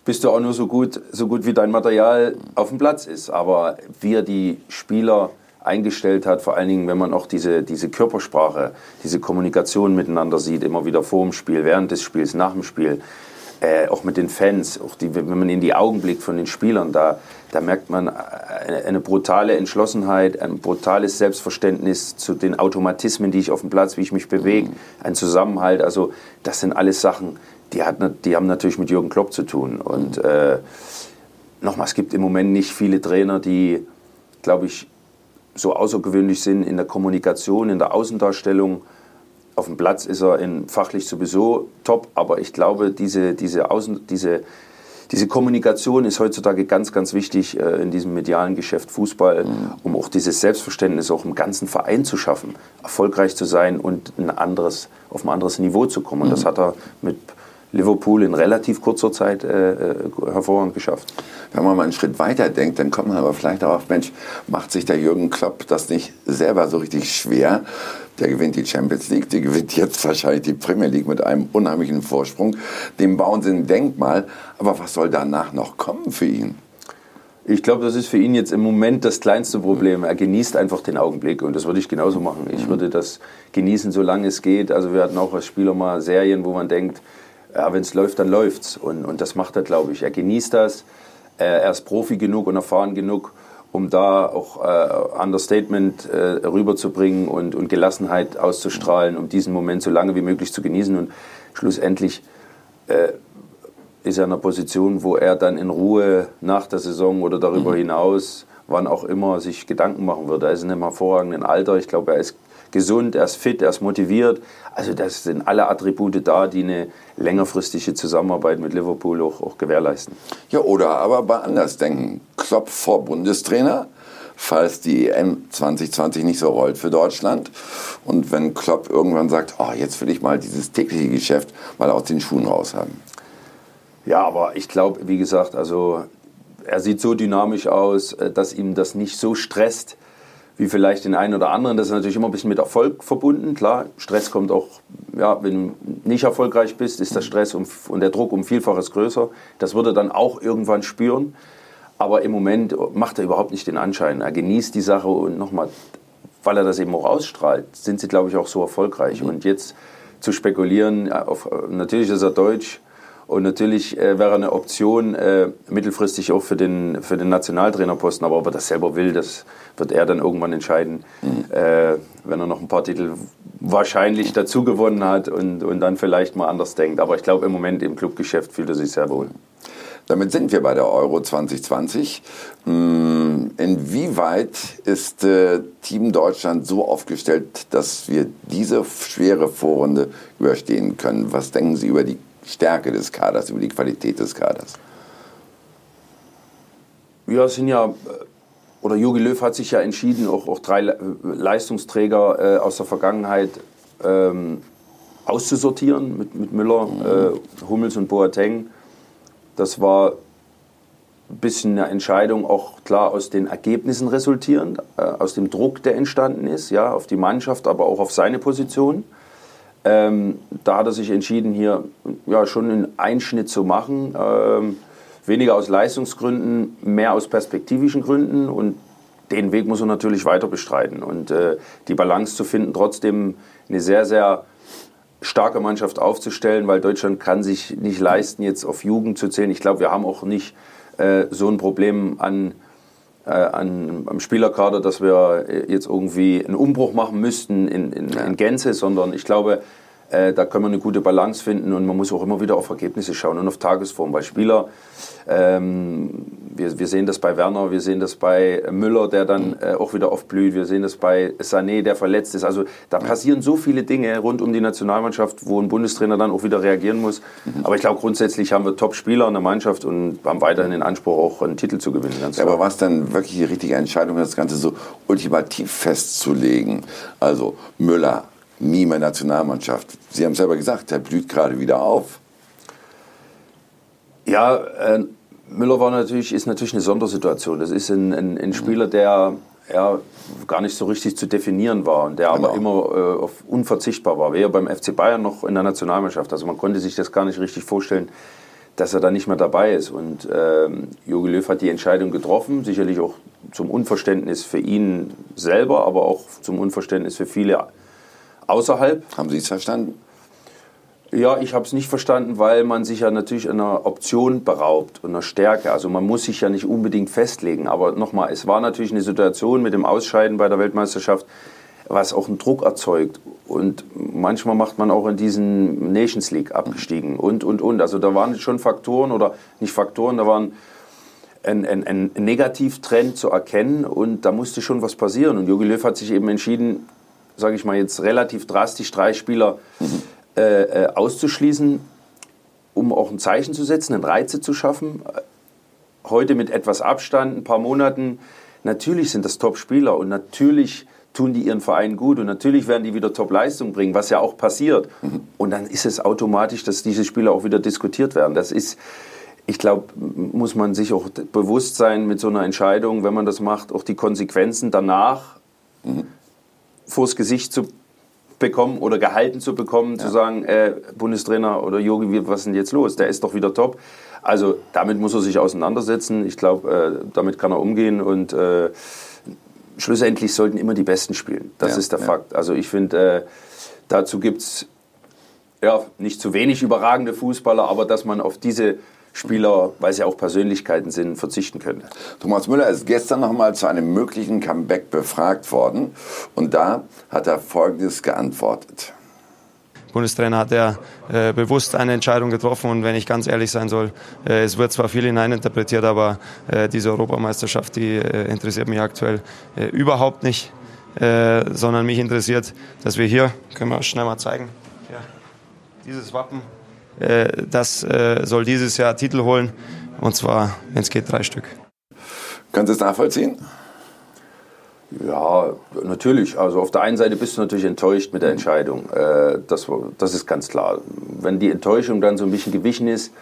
bist du auch nur so gut, so gut wie dein Material auf dem Platz ist. Aber wie er die Spieler eingestellt hat, vor allen Dingen, wenn man auch diese, diese Körpersprache, diese Kommunikation miteinander sieht, immer wieder vor dem Spiel, während des Spiels, nach dem Spiel, äh, auch mit den Fans, auch die, wenn man in die Augen blickt von den Spielern, da, da merkt man eine, eine, brutale Entschlossenheit, ein brutales Selbstverständnis zu den Automatismen, die ich auf dem Platz, wie ich mich bewege, mhm. ein Zusammenhalt. Also das sind alles Sachen, die, hat, die haben natürlich mit Jürgen Klopp zu tun. Und äh, nochmal, es gibt im Moment nicht viele Trainer, die, glaube ich, so außergewöhnlich sind in der Kommunikation, in der Außendarstellung auf dem Platz ist er in, fachlich sowieso top, aber ich glaube, diese, diese, Außen, diese, diese Kommunikation ist heutzutage ganz, ganz wichtig äh, in diesem medialen Geschäft Fußball, mhm. um auch dieses Selbstverständnis auch im ganzen Verein zu schaffen, erfolgreich zu sein und ein anderes, auf ein anderes Niveau zu kommen. Und das mhm. hat er mit Liverpool in relativ kurzer Zeit äh, äh, hervorragend geschafft. Wenn man mal einen Schritt weiter denkt, dann kommt man aber vielleicht auch auf, Mensch, macht sich der Jürgen Klopp das nicht selber so richtig schwer? Der gewinnt die Champions League, der gewinnt jetzt wahrscheinlich die Premier League mit einem unheimlichen Vorsprung. Dem bauen sie ein Denkmal. Aber was soll danach noch kommen für ihn? Ich glaube, das ist für ihn jetzt im Moment das kleinste Problem. Er genießt einfach den Augenblick und das würde ich genauso machen. Ich würde das genießen, solange es geht. Also wir hatten auch als Spieler mal Serien, wo man denkt, ja, wenn es läuft, dann läuft's. Und, und das macht er, glaube ich. Er genießt das. Er ist Profi genug und erfahren genug, um da auch äh, Understatement äh, rüberzubringen und, und Gelassenheit auszustrahlen, um diesen Moment so lange wie möglich zu genießen. Und schlussendlich äh, ist er in einer Position, wo er dann in Ruhe nach der Saison oder darüber mhm. hinaus, wann auch immer, sich Gedanken machen wird. Er ist in einem hervorragenden Alter. Ich glaube, er ist gesund, er ist fit, er ist motiviert. Also das sind alle Attribute da, die eine längerfristige Zusammenarbeit mit Liverpool auch, auch gewährleisten. Ja, oder aber bei anders denken. Klopp vor Bundestrainer, falls die EM 2020 nicht so rollt für Deutschland. Und wenn Klopp irgendwann sagt, oh, jetzt will ich mal dieses tägliche Geschäft mal aus den Schuhen raus haben. Ja, aber ich glaube, wie gesagt, also er sieht so dynamisch aus, äh, dass ihm das nicht so stresst, wie vielleicht den einen oder anderen. Das ist natürlich immer ein bisschen mit Erfolg verbunden. Klar, Stress kommt auch, ja, wenn du nicht erfolgreich bist, ist der Stress und der Druck um Vielfaches größer. Das würde dann auch irgendwann spüren. Aber im Moment macht er überhaupt nicht den Anschein. Er genießt die Sache und nochmal, weil er das eben auch ausstrahlt, sind sie, glaube ich, auch so erfolgreich. Mhm. Und jetzt zu spekulieren, auf, natürlich ist er deutsch, und natürlich äh, wäre eine Option äh, mittelfristig auch für den, für den Nationaltrainerposten. Aber ob er das selber will, das wird er dann irgendwann entscheiden, mhm. äh, wenn er noch ein paar Titel wahrscheinlich dazu gewonnen hat und, und dann vielleicht mal anders denkt. Aber ich glaube, im Moment im Clubgeschäft fühlt er sich sehr wohl. Damit sind wir bei der Euro 2020. Hm, inwieweit ist äh, Team Deutschland so aufgestellt, dass wir diese schwere Vorrunde überstehen können? Was denken Sie über die Stärke des Kaders, über die Qualität des Kaders? Ja, es sind ja, äh, oder Jogi Löw hat sich ja entschieden, auch, auch drei Leistungsträger äh, aus der Vergangenheit ähm, auszusortieren mit, mit Müller, mhm. äh, Hummels und Boateng. Das war ein bisschen eine Entscheidung, auch klar aus den Ergebnissen resultierend, äh, aus dem Druck, der entstanden ist, ja, auf die Mannschaft, aber auch auf seine Position. Ähm, da hat er sich entschieden, hier ja, schon einen Einschnitt zu machen. Ähm, weniger aus Leistungsgründen, mehr aus perspektivischen Gründen. Und den Weg muss er natürlich weiter bestreiten. Und äh, die Balance zu finden, trotzdem eine sehr, sehr starke Mannschaft aufzustellen, weil Deutschland kann sich nicht leisten, jetzt auf Jugend zu zählen. Ich glaube, wir haben auch nicht äh, so ein Problem an, äh, an, am Spielerkader, dass wir äh, jetzt irgendwie einen Umbruch machen müssten in, in, in Gänze, sondern ich glaube, äh, da können wir eine gute Balance finden und man muss auch immer wieder auf Ergebnisse schauen und auf Tagesform. Bei Spieler, ähm, wir, wir sehen das bei Werner, wir sehen das bei Müller, der dann äh, auch wieder aufblüht, wir sehen das bei Sané, der verletzt ist. Also da passieren so viele Dinge rund um die Nationalmannschaft, wo ein Bundestrainer dann auch wieder reagieren muss. Mhm. Aber ich glaube, grundsätzlich haben wir Top-Spieler in der Mannschaft und haben weiterhin den Anspruch, auch einen Titel zu gewinnen. Ja, aber was dann wirklich die richtige Entscheidung, das Ganze so ultimativ festzulegen? Also Müller, nie mehr Nationalmannschaft. Sie haben selber gesagt, er blüht gerade wieder auf. Ja, äh, Müller war natürlich, ist natürlich eine Sondersituation. Das ist ein, ein, ein Spieler, der ja, gar nicht so richtig zu definieren war und der genau. aber immer äh, auf unverzichtbar war. Weder beim FC Bayern noch in der Nationalmannschaft. Also man konnte sich das gar nicht richtig vorstellen, dass er da nicht mehr dabei ist. Und ähm, Jogi Löw hat die Entscheidung getroffen, sicherlich auch zum Unverständnis für ihn selber, aber auch zum Unverständnis für viele außerhalb. Haben Sie es verstanden? Ja, ich habe es nicht verstanden, weil man sich ja natürlich einer Option beraubt und einer Stärke. Also man muss sich ja nicht unbedingt festlegen. Aber nochmal, es war natürlich eine Situation mit dem Ausscheiden bei der Weltmeisterschaft, was auch einen Druck erzeugt. Und manchmal macht man auch in diesen Nations League abgestiegen und, und, und. Also da waren schon Faktoren oder nicht Faktoren, da waren ein, ein, ein Negativtrend zu erkennen und da musste schon was passieren. Und Jogi Löw hat sich eben entschieden, sage ich mal jetzt relativ drastisch, drei Spieler mhm. äh, auszuschließen, um auch ein Zeichen zu setzen, einen Reize zu schaffen. Heute mit etwas Abstand, ein paar Monaten. Natürlich sind das Top-Spieler und natürlich tun die ihren Verein gut und natürlich werden die wieder Top-Leistung bringen, was ja auch passiert. Und dann ist es automatisch, dass diese Spieler auch wieder diskutiert werden. Das ist, ich glaube, muss man sich auch bewusst sein mit so einer Entscheidung, wenn man das macht, auch die Konsequenzen danach. Mhm vors Gesicht zu bekommen oder gehalten zu bekommen, ja. zu sagen, äh, Bundestrainer oder Yogi, was ist denn jetzt los? Der ist doch wieder top. Also damit muss er sich auseinandersetzen. Ich glaube, äh, damit kann er umgehen und äh, schlussendlich sollten immer die Besten spielen. Das ja, ist der ja. Fakt. Also ich finde, äh, dazu gibt es ja, nicht zu wenig überragende Fußballer, aber dass man auf diese Spieler, weil sie auch Persönlichkeiten sind, verzichten könnte. Thomas Müller ist gestern nochmal zu einem möglichen Comeback befragt worden und da hat er Folgendes geantwortet. Bundestrainer hat er äh, bewusst eine Entscheidung getroffen und wenn ich ganz ehrlich sein soll, äh, es wird zwar viel hineininterpretiert, aber äh, diese Europameisterschaft, die äh, interessiert mich aktuell äh, überhaupt nicht, äh, sondern mich interessiert, dass wir hier, können wir schnell mal zeigen, ja, dieses Wappen das äh, soll dieses Jahr Titel holen. Und zwar, wenn es geht, drei Stück. Können Sie es nachvollziehen? Ja, natürlich. Also auf der einen Seite bist du natürlich enttäuscht mit der Entscheidung. Äh, das, das ist ganz klar. Wenn die Enttäuschung dann so ein bisschen gewichen ist,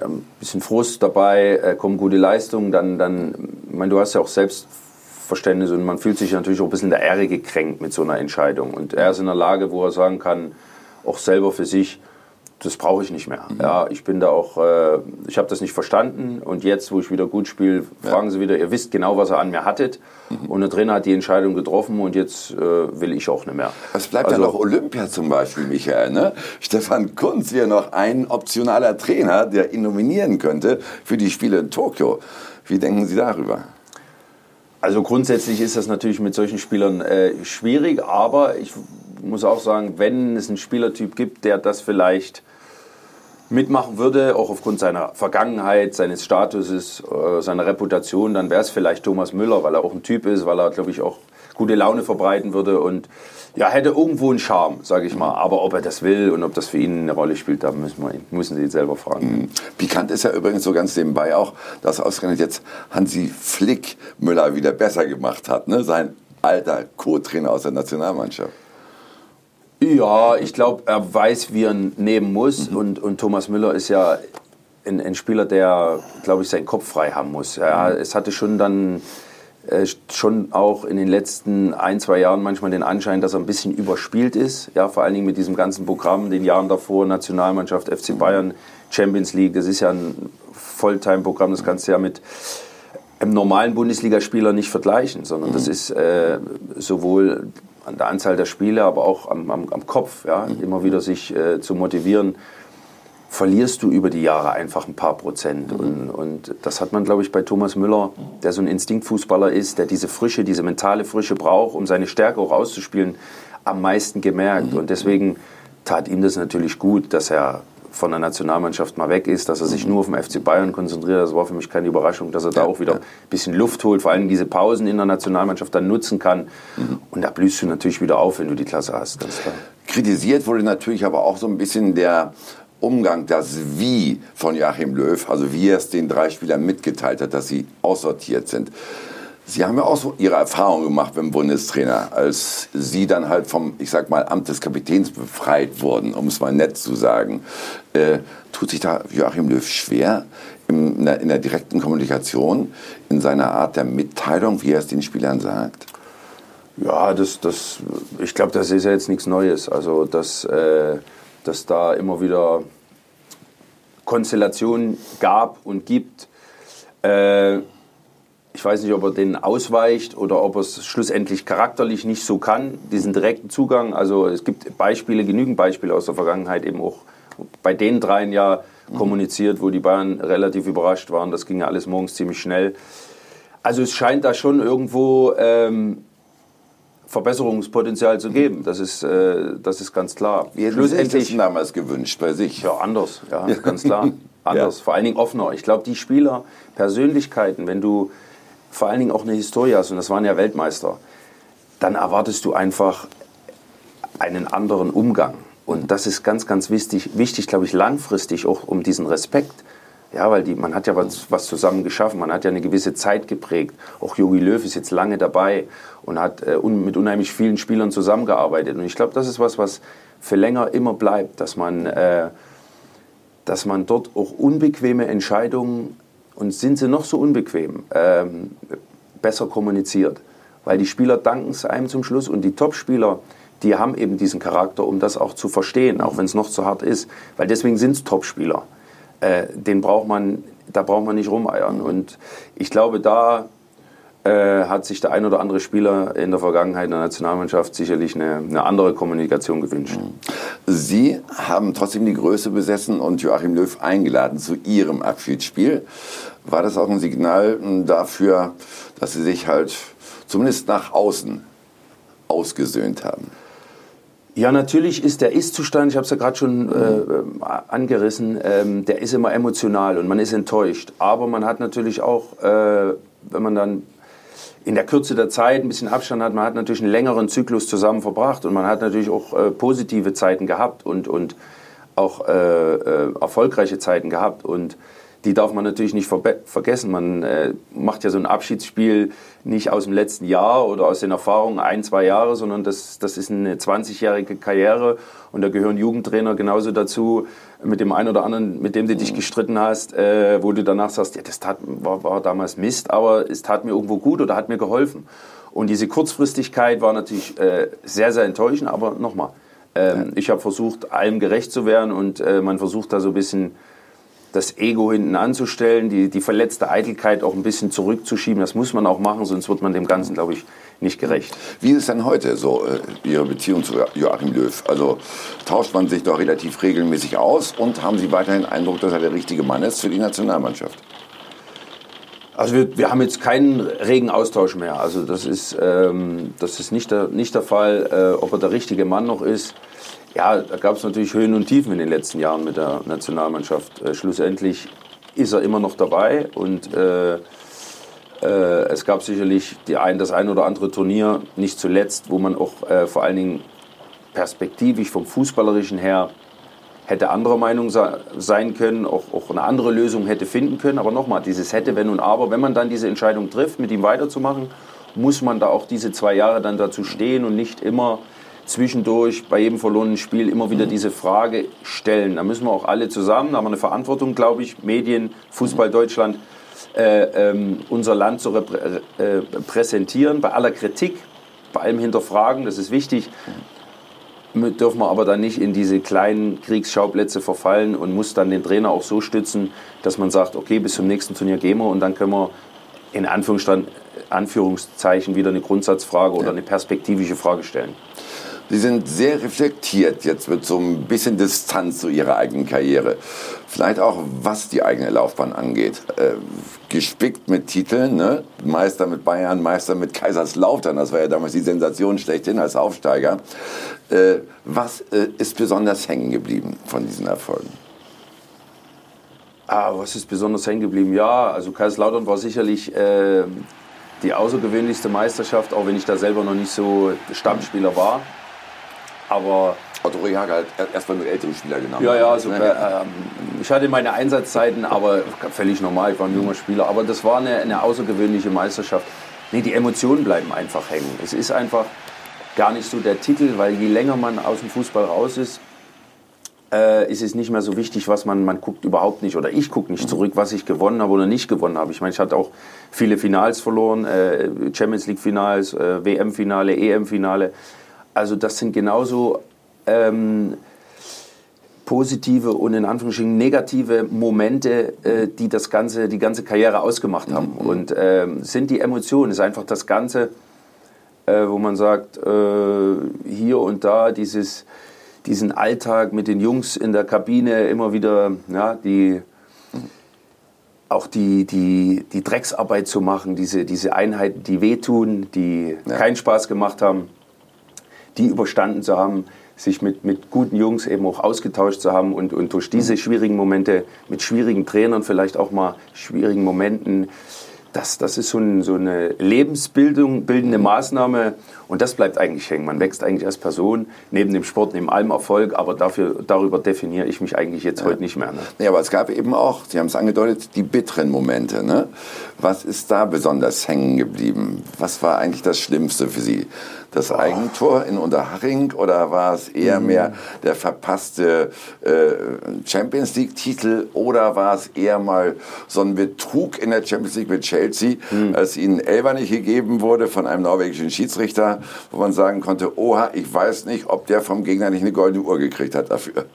ein bisschen Frust dabei, kommen gute Leistungen, dann, dann ich meine, du hast ja auch selbst Missverständnis und man fühlt sich natürlich auch ein bisschen in der Ehre gekränkt mit so einer Entscheidung. Und er ist in der Lage, wo er sagen kann, auch selber für sich, das brauche ich nicht mehr. Mhm. Ja, ich bin da auch, äh, ich habe das nicht verstanden und jetzt, wo ich wieder gut spiele, fragen ja. sie wieder, ihr wisst genau, was ihr an mir hattet mhm. und der Trainer hat die Entscheidung getroffen und jetzt äh, will ich auch nicht mehr. Es bleibt also, ja noch Olympia zum Beispiel, Michael. Ne? Stefan Kunz wäre noch ein optionaler Trainer, der ihn nominieren könnte für die Spiele in Tokio. Wie denken Sie darüber? Also grundsätzlich ist das natürlich mit solchen Spielern äh, schwierig, aber ich muss auch sagen, wenn es einen Spielertyp gibt, der das vielleicht mitmachen würde, auch aufgrund seiner Vergangenheit, seines Statuses, äh, seiner Reputation, dann wäre es vielleicht Thomas Müller, weil er auch ein Typ ist, weil er, glaube ich, auch gute Laune verbreiten würde und ja, hätte irgendwo einen Charme, sage ich mal. Aber ob er das will und ob das für ihn eine Rolle spielt, da müssen, wir, müssen Sie selber fragen. Mhm. Pikant ist ja übrigens so ganz nebenbei auch, dass ausgerechnet jetzt Hansi Flick Müller wieder besser gemacht hat, ne? sein alter Co-Trainer aus der Nationalmannschaft. Ja, ich glaube, er weiß, wie er nehmen muss. Mhm. Und, und Thomas Müller ist ja ein, ein Spieler, der, glaube ich, seinen Kopf frei haben muss. Ja, mhm. Es hatte schon dann äh, schon auch in den letzten ein, zwei Jahren manchmal den Anschein, dass er ein bisschen überspielt ist. Ja, vor allen Dingen mit diesem ganzen Programm, den Jahren davor, Nationalmannschaft, FC mhm. Bayern, Champions League. Das ist ja ein Volltime-Programm, das kannst du ja mit einem normalen Bundesligaspieler nicht vergleichen, sondern das mhm. ist äh, sowohl an der Anzahl der Spiele, aber auch am, am, am Kopf, ja, mhm. immer wieder sich äh, zu motivieren, verlierst du über die Jahre einfach ein paar Prozent. Mhm. Und, und das hat man, glaube ich, bei Thomas Müller, der so ein Instinktfußballer ist, der diese Frische, diese mentale Frische braucht, um seine Stärke auch auszuspielen, am meisten gemerkt. Mhm. Und deswegen tat ihm das natürlich gut, dass er von der Nationalmannschaft mal weg ist, dass er sich nur auf den FC Bayern konzentriert. Das war für mich keine Überraschung, dass er da auch wieder ein bisschen Luft holt, vor allem diese Pausen in der Nationalmannschaft dann nutzen kann. Mhm. Und da blühst du natürlich wieder auf, wenn du die Klasse hast. Kritisiert wurde natürlich aber auch so ein bisschen der Umgang, das Wie von Joachim Löw, also wie er es den drei Spielern mitgeteilt hat, dass sie aussortiert sind. Sie haben ja auch so Ihre Erfahrung gemacht beim Bundestrainer, als Sie dann halt vom, ich sag mal, Amt des Kapitäns befreit wurden, um es mal nett zu sagen. Äh, tut sich da Joachim Löw schwer in, der, in der direkten Kommunikation, in seiner Art der Mitteilung, wie er es den Spielern sagt? Ja, das, das, ich glaube, das ist ja jetzt nichts Neues. Also, dass, äh, dass da immer wieder Konstellationen gab und gibt. Äh, ich weiß nicht, ob er den ausweicht oder ob er es schlussendlich charakterlich nicht so kann, diesen direkten Zugang. Also es gibt Beispiele, genügend Beispiele aus der Vergangenheit, eben auch bei den dreien ja kommuniziert, wo die Bayern relativ überrascht waren. Das ging ja alles morgens ziemlich schnell. Also es scheint da schon irgendwo ähm, Verbesserungspotenzial zu geben. Das ist, äh, das ist ganz klar. Wie hätten Sie sich das damals gewünscht bei sich? Ja, anders. Ja, ganz klar. Anders. Ja. Vor allen Dingen offener. Ich glaube, die Spieler, Persönlichkeiten, wenn du vor allen Dingen auch eine Historie hast, und das waren ja Weltmeister, dann erwartest du einfach einen anderen Umgang. Und das ist ganz, ganz wichtig, wichtig glaube ich, langfristig auch um diesen Respekt. Ja, weil die, man hat ja was, was zusammen geschaffen, man hat ja eine gewisse Zeit geprägt. Auch Jogi Löw ist jetzt lange dabei und hat äh, un, mit unheimlich vielen Spielern zusammengearbeitet. Und ich glaube, das ist was, was für länger immer bleibt, dass man, äh, dass man dort auch unbequeme Entscheidungen und sind sie noch so unbequem, ähm, besser kommuniziert. Weil die Spieler danken es einem zum Schluss und die Topspieler, die haben eben diesen Charakter, um das auch zu verstehen, auch wenn es noch zu hart ist. Weil deswegen sind es Topspieler. Äh, den braucht man, da braucht man nicht rumeiern. Und ich glaube, da äh, hat sich der ein oder andere Spieler in der Vergangenheit in der Nationalmannschaft sicherlich eine, eine, andere Kommunikation gewünscht. Sie haben trotzdem die Größe besessen und Joachim Löw eingeladen zu Ihrem Abschiedsspiel. War das auch ein Signal dafür, dass Sie sich halt zumindest nach außen ausgesöhnt haben? Ja, natürlich ist der Ist-Zustand, ich habe es ja gerade schon äh, angerissen, ähm, der ist immer emotional und man ist enttäuscht. Aber man hat natürlich auch, äh, wenn man dann in der Kürze der Zeit ein bisschen Abstand hat, man hat natürlich einen längeren Zyklus zusammen verbracht und man hat natürlich auch äh, positive Zeiten gehabt und, und auch äh, äh, erfolgreiche Zeiten gehabt. Und die darf man natürlich nicht vergessen. Man äh, macht ja so ein Abschiedsspiel nicht aus dem letzten Jahr oder aus den Erfahrungen ein, zwei Jahre, sondern das, das ist eine 20-jährige Karriere und da gehören Jugendtrainer genauso dazu, mit dem einen oder anderen, mit dem du dich gestritten hast, äh, wo du danach sagst, ja, das tat, war, war damals Mist, aber es tat mir irgendwo gut oder hat mir geholfen. Und diese Kurzfristigkeit war natürlich äh, sehr, sehr enttäuschend, aber nochmal, ähm, ich habe versucht, allem gerecht zu werden und äh, man versucht da so ein bisschen das Ego hinten anzustellen, die, die verletzte Eitelkeit auch ein bisschen zurückzuschieben. Das muss man auch machen, sonst wird man dem Ganzen, glaube ich, nicht gerecht. Wie ist es denn heute so, äh, Ihre Beziehung zu Joachim Löw? Also tauscht man sich doch relativ regelmäßig aus und haben Sie weiterhin den Eindruck, dass er der richtige Mann ist für die Nationalmannschaft? Also wir, wir haben jetzt keinen regen Austausch mehr. Also das ist, ähm, das ist nicht, der, nicht der Fall, äh, ob er der richtige Mann noch ist. Ja, da gab es natürlich Höhen und Tiefen in den letzten Jahren mit der Nationalmannschaft. Äh, schlussendlich ist er immer noch dabei und äh, äh, es gab sicherlich die ein, das ein oder andere Turnier, nicht zuletzt, wo man auch äh, vor allen Dingen perspektivisch vom Fußballerischen her hätte anderer Meinung sein können, auch, auch eine andere Lösung hätte finden können. Aber nochmal, dieses hätte, wenn und aber, wenn man dann diese Entscheidung trifft, mit ihm weiterzumachen, muss man da auch diese zwei Jahre dann dazu stehen und nicht immer zwischendurch bei jedem verlorenen Spiel immer wieder diese Frage stellen. Da müssen wir auch alle zusammen, da haben wir eine Verantwortung, glaube ich, Medien, Fußball Deutschland, äh, ähm, unser Land zu reprä äh, präsentieren, bei aller Kritik, bei allem Hinterfragen, das ist wichtig. Dürfen wir aber dann nicht in diese kleinen Kriegsschauplätze verfallen und muss dann den Trainer auch so stützen, dass man sagt, okay, bis zum nächsten Turnier gehen wir und dann können wir in Anführungszeichen wieder eine Grundsatzfrage oder eine perspektivische Frage stellen. Sie sind sehr reflektiert jetzt mit so ein bisschen Distanz zu Ihrer eigenen Karriere. Vielleicht auch, was die eigene Laufbahn angeht. Äh, gespickt mit Titeln, ne? Meister mit Bayern, Meister mit Kaiserslautern, das war ja damals die Sensation schlechthin als Aufsteiger. Äh, was äh, ist besonders hängen geblieben von diesen Erfolgen? Ah, was ist besonders hängen geblieben? Ja, also Kaiserslautern war sicherlich äh, die außergewöhnlichste Meisterschaft, auch wenn ich da selber noch nicht so Stammspieler war. Aber Otto Rehagel hat erstmal nur ältere Spieler genommen. Ja, ja, super. Ähm, ich hatte meine Einsatzzeiten, aber völlig normal, ich war ein junger Spieler. Aber das war eine, eine außergewöhnliche Meisterschaft. Nee, die Emotionen bleiben einfach hängen. Es ist einfach gar nicht so der Titel, weil je länger man aus dem Fußball raus ist, äh, ist es nicht mehr so wichtig, was man, man guckt überhaupt nicht oder ich gucke nicht zurück, was ich gewonnen habe oder nicht gewonnen habe. Ich meine, ich hatte auch viele Finals verloren, äh, Champions League Finals, äh, WM Finale, EM Finale. Also das sind genauso ähm, positive und in Anführungsstrichen negative Momente, äh, die das ganze, die ganze Karriere ausgemacht haben. Mhm. Und ähm, sind die Emotionen, ist einfach das Ganze, äh, wo man sagt, äh, hier und da dieses, diesen Alltag mit den Jungs in der Kabine immer wieder, ja, die auch die, die, die Drecksarbeit zu machen, diese, diese Einheiten, die wehtun, die ja. keinen Spaß gemacht haben die überstanden zu haben, sich mit, mit guten Jungs eben auch ausgetauscht zu haben und, und durch diese schwierigen Momente mit schwierigen Trainern vielleicht auch mal schwierigen Momenten das, das ist so, ein, so eine Lebensbildung, bildende Maßnahme und das bleibt eigentlich hängen. Man wächst eigentlich als Person, neben dem Sport, neben allem Erfolg, aber dafür, darüber definiere ich mich eigentlich jetzt ja. heute nicht mehr. Ne? Ja, aber es gab eben auch, Sie haben es angedeutet, die bitteren Momente. Ne? Was ist da besonders hängen geblieben? Was war eigentlich das Schlimmste für Sie? Das. Eigentor in Unterhaching oder war es eher mhm. mehr der verpasste äh, Champions League-Titel oder war es eher mal so ein Betrug in der Champions League mit Chelsea, mhm. als Ihnen Elfer nicht gegeben wurde von einem norwegischen Schiedsrichter? Wo man sagen konnte, oha, ich weiß nicht, ob der vom Gegner nicht eine goldene Uhr gekriegt hat dafür.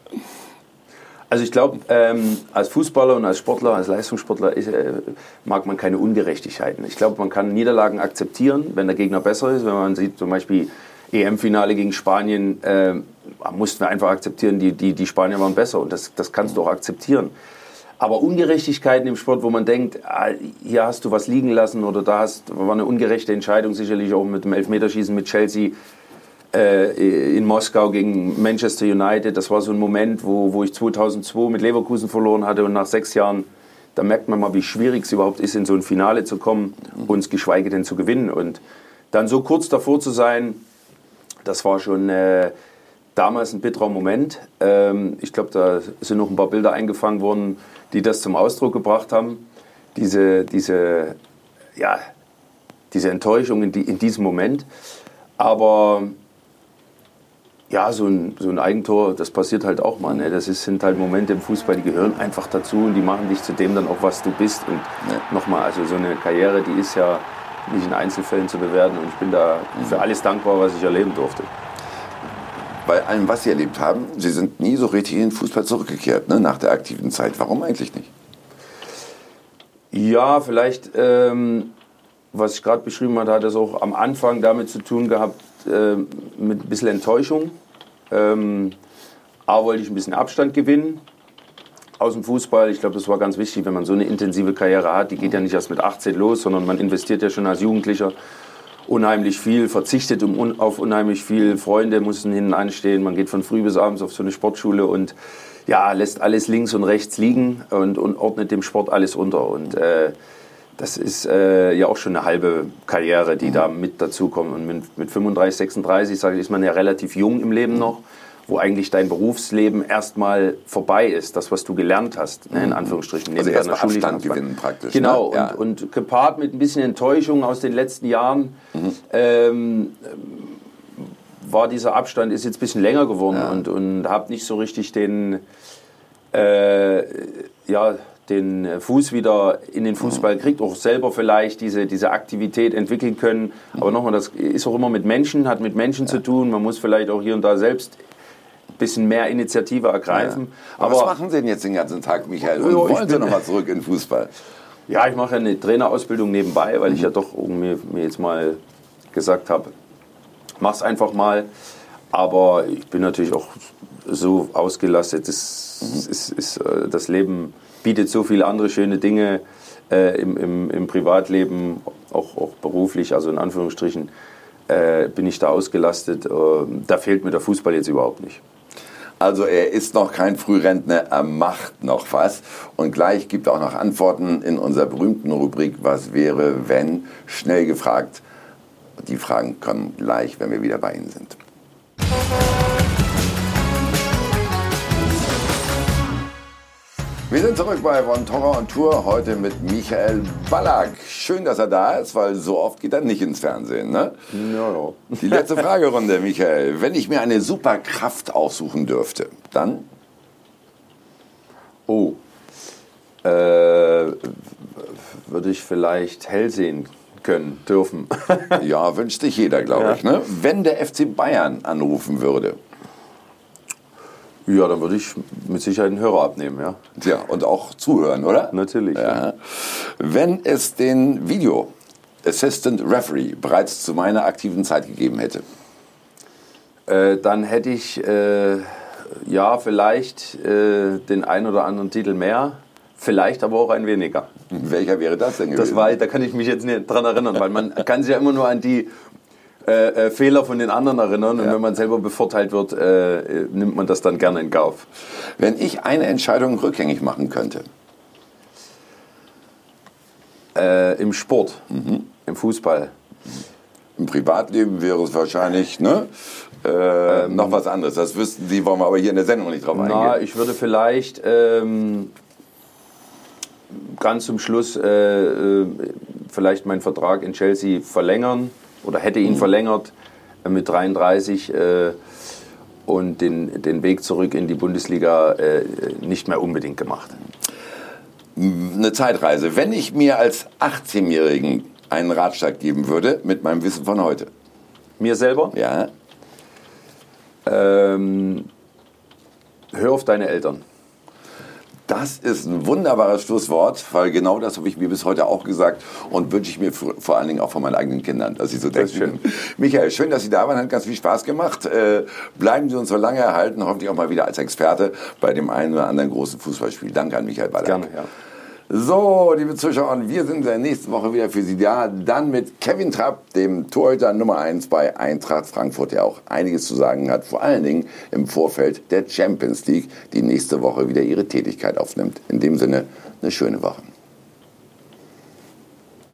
Also ich glaube, ähm, als Fußballer und als Sportler, als Leistungssportler ist, äh, mag man keine Ungerechtigkeiten. Ich glaube, man kann Niederlagen akzeptieren, wenn der Gegner besser ist. Wenn man sieht zum Beispiel EM-Finale gegen Spanien, äh, mussten wir einfach akzeptieren, die, die, die Spanier waren besser und das, das kannst du auch akzeptieren. Aber Ungerechtigkeiten im Sport, wo man denkt, ah, hier hast du was liegen lassen oder da hast, war eine ungerechte Entscheidung, sicherlich auch mit dem Elfmeterschießen mit Chelsea äh, in Moskau gegen Manchester United. Das war so ein Moment, wo, wo ich 2002 mit Leverkusen verloren hatte und nach sechs Jahren, da merkt man mal, wie schwierig es überhaupt ist, in so ein Finale zu kommen, uns geschweige denn zu gewinnen. Und dann so kurz davor zu sein, das war schon... Äh, damals ein bitterer Moment. Ähm, ich glaube, da sind noch ein paar Bilder eingefangen worden, die das zum Ausdruck gebracht haben. Diese, diese, ja, diese Enttäuschung in, die, in diesem Moment. Aber ja, so ein, so ein Eigentor, das passiert halt auch mal. Ne? Das ist, sind halt Momente im Fußball, die gehören einfach dazu und die machen dich zu dem dann auch, was du bist. Und ja. nochmal, also so eine Karriere, die ist ja nicht in Einzelfällen zu bewerten und ich bin da für alles dankbar, was ich erleben durfte. Bei allem, was Sie erlebt haben, Sie sind nie so richtig in den Fußball zurückgekehrt, ne, nach der aktiven Zeit. Warum eigentlich nicht? Ja, vielleicht, ähm, was ich gerade beschrieben habe, hat das auch am Anfang damit zu tun gehabt, äh, mit ein bisschen Enttäuschung. Ähm, A wollte ich ein bisschen Abstand gewinnen aus dem Fußball. Ich glaube, das war ganz wichtig, wenn man so eine intensive Karriere hat. Die geht ja nicht erst mit 18 los, sondern man investiert ja schon als Jugendlicher unheimlich viel, verzichtet um, auf unheimlich viel. Freunde mussten hinten anstehen. Man geht von früh bis abends auf so eine Sportschule und ja, lässt alles links und rechts liegen und, und ordnet dem Sport alles unter. Und äh, das ist äh, ja auch schon eine halbe Karriere, die mhm. da mit dazukommt. Und mit, mit 35, 36, sage ich, ist man ja relativ jung im Leben noch, wo eigentlich dein Berufsleben erstmal vorbei ist, das, was du gelernt hast, ne, in mhm. Anführungsstrichen. Also erst Abstand gewinnen praktisch. Genau, ne? ja. und, und, gepaart mit ein bisschen Enttäuschung aus den letzten Jahren, mhm. ähm, war dieser Abstand, ist jetzt ein bisschen länger geworden ja. und, und habe nicht so richtig den, äh, ja, den Fuß wieder in den Fußball kriegt, auch selber vielleicht diese, diese Aktivität entwickeln können. Aber nochmal, das ist auch immer mit Menschen, hat mit Menschen ja. zu tun. Man muss vielleicht auch hier und da selbst bisschen mehr Initiative ergreifen. Ja. Aber, Aber, was machen Sie denn jetzt den ganzen Tag, Michael? Und oh, wollen Sie nochmal zurück in den Fußball? Ja, ich mache eine Trainerausbildung nebenbei, weil mhm. ich ja doch mir, mir jetzt mal gesagt habe, mach's einfach mal. Aber ich bin natürlich auch so ausgelastet, das, mhm. ist, ist, äh, das Leben bietet so viele andere schöne Dinge äh, im, im, im, Privatleben, auch, auch, beruflich, also in Anführungsstrichen, äh, bin ich da ausgelastet. Äh, da fehlt mir der Fußball jetzt überhaupt nicht. Also er ist noch kein Frührentner, er macht noch was. Und gleich gibt er auch noch Antworten in unserer berühmten Rubrik Was wäre, wenn? Schnell gefragt. Die Fragen kommen gleich, wenn wir wieder bei Ihnen sind. Wir sind zurück bei Von Torra und Tour, heute mit Michael Ballack. Schön, dass er da ist, weil so oft geht er nicht ins Fernsehen. Ne? Ja, ja. Die letzte Fragerunde, Michael. Wenn ich mir eine Superkraft aussuchen dürfte, dann? Oh, äh, würde ich vielleicht hell sehen können, dürfen. ja, wünscht sich jeder, glaube ja. ich. Ne? Wenn der FC Bayern anrufen würde, ja, dann würde ich mit Sicherheit einen Hörer abnehmen, ja. Ja, und auch zuhören, oder? Natürlich. Ja. Wenn es den Video Assistant Referee bereits zu meiner aktiven Zeit gegeben hätte? Äh, dann hätte ich äh, ja vielleicht äh, den ein oder anderen Titel mehr, vielleicht aber auch ein weniger. Welcher wäre das denn gewesen? Das war, da kann ich mich jetzt nicht dran erinnern, weil man kann sich ja immer nur an die äh, äh, Fehler von den anderen erinnern. Und ja. wenn man selber bevorteilt wird, äh, nimmt man das dann gerne in Kauf. Wenn ich eine Entscheidung rückgängig machen könnte? Äh, Im Sport, mhm. im Fußball. Im Privatleben wäre es wahrscheinlich ne? Äh, ähm, noch was anderes. Das wüssten Sie, wollen wir aber hier in der Sendung nicht drauf eingehen. Na, ich würde vielleicht ähm, ganz zum Schluss äh, vielleicht meinen Vertrag in Chelsea verlängern oder hätte ihn mhm. verlängert äh, mit 33 äh, und den, den Weg zurück in die Bundesliga äh, nicht mehr unbedingt gemacht. Eine Zeitreise. Wenn ich mir als 18-Jährigen einen Ratschlag geben würde mit meinem Wissen von heute. Mir selber? Ja. Ähm, hör auf deine Eltern. Das ist ein wunderbares Schlusswort, weil genau das habe ich mir bis heute auch gesagt und wünsche ich mir vor allen Dingen auch von meinen eigenen Kindern, dass sie so denken. Schön. Michael, schön, dass Sie da waren, hat ganz viel Spaß gemacht. Äh, bleiben Sie uns so lange erhalten, hoffentlich auch mal wieder als Experte bei dem einen oder anderen großen Fußballspiel. Danke an Michael Ballack. Gerne, ja. So, liebe Zuschauer, wir sind in der nächsten Woche wieder für Sie da. Dann mit Kevin Trapp, dem Torhüter Nummer 1 bei Eintracht Frankfurt, der auch einiges zu sagen hat, vor allen Dingen im Vorfeld der Champions League, die nächste Woche wieder ihre Tätigkeit aufnimmt. In dem Sinne, eine schöne Woche.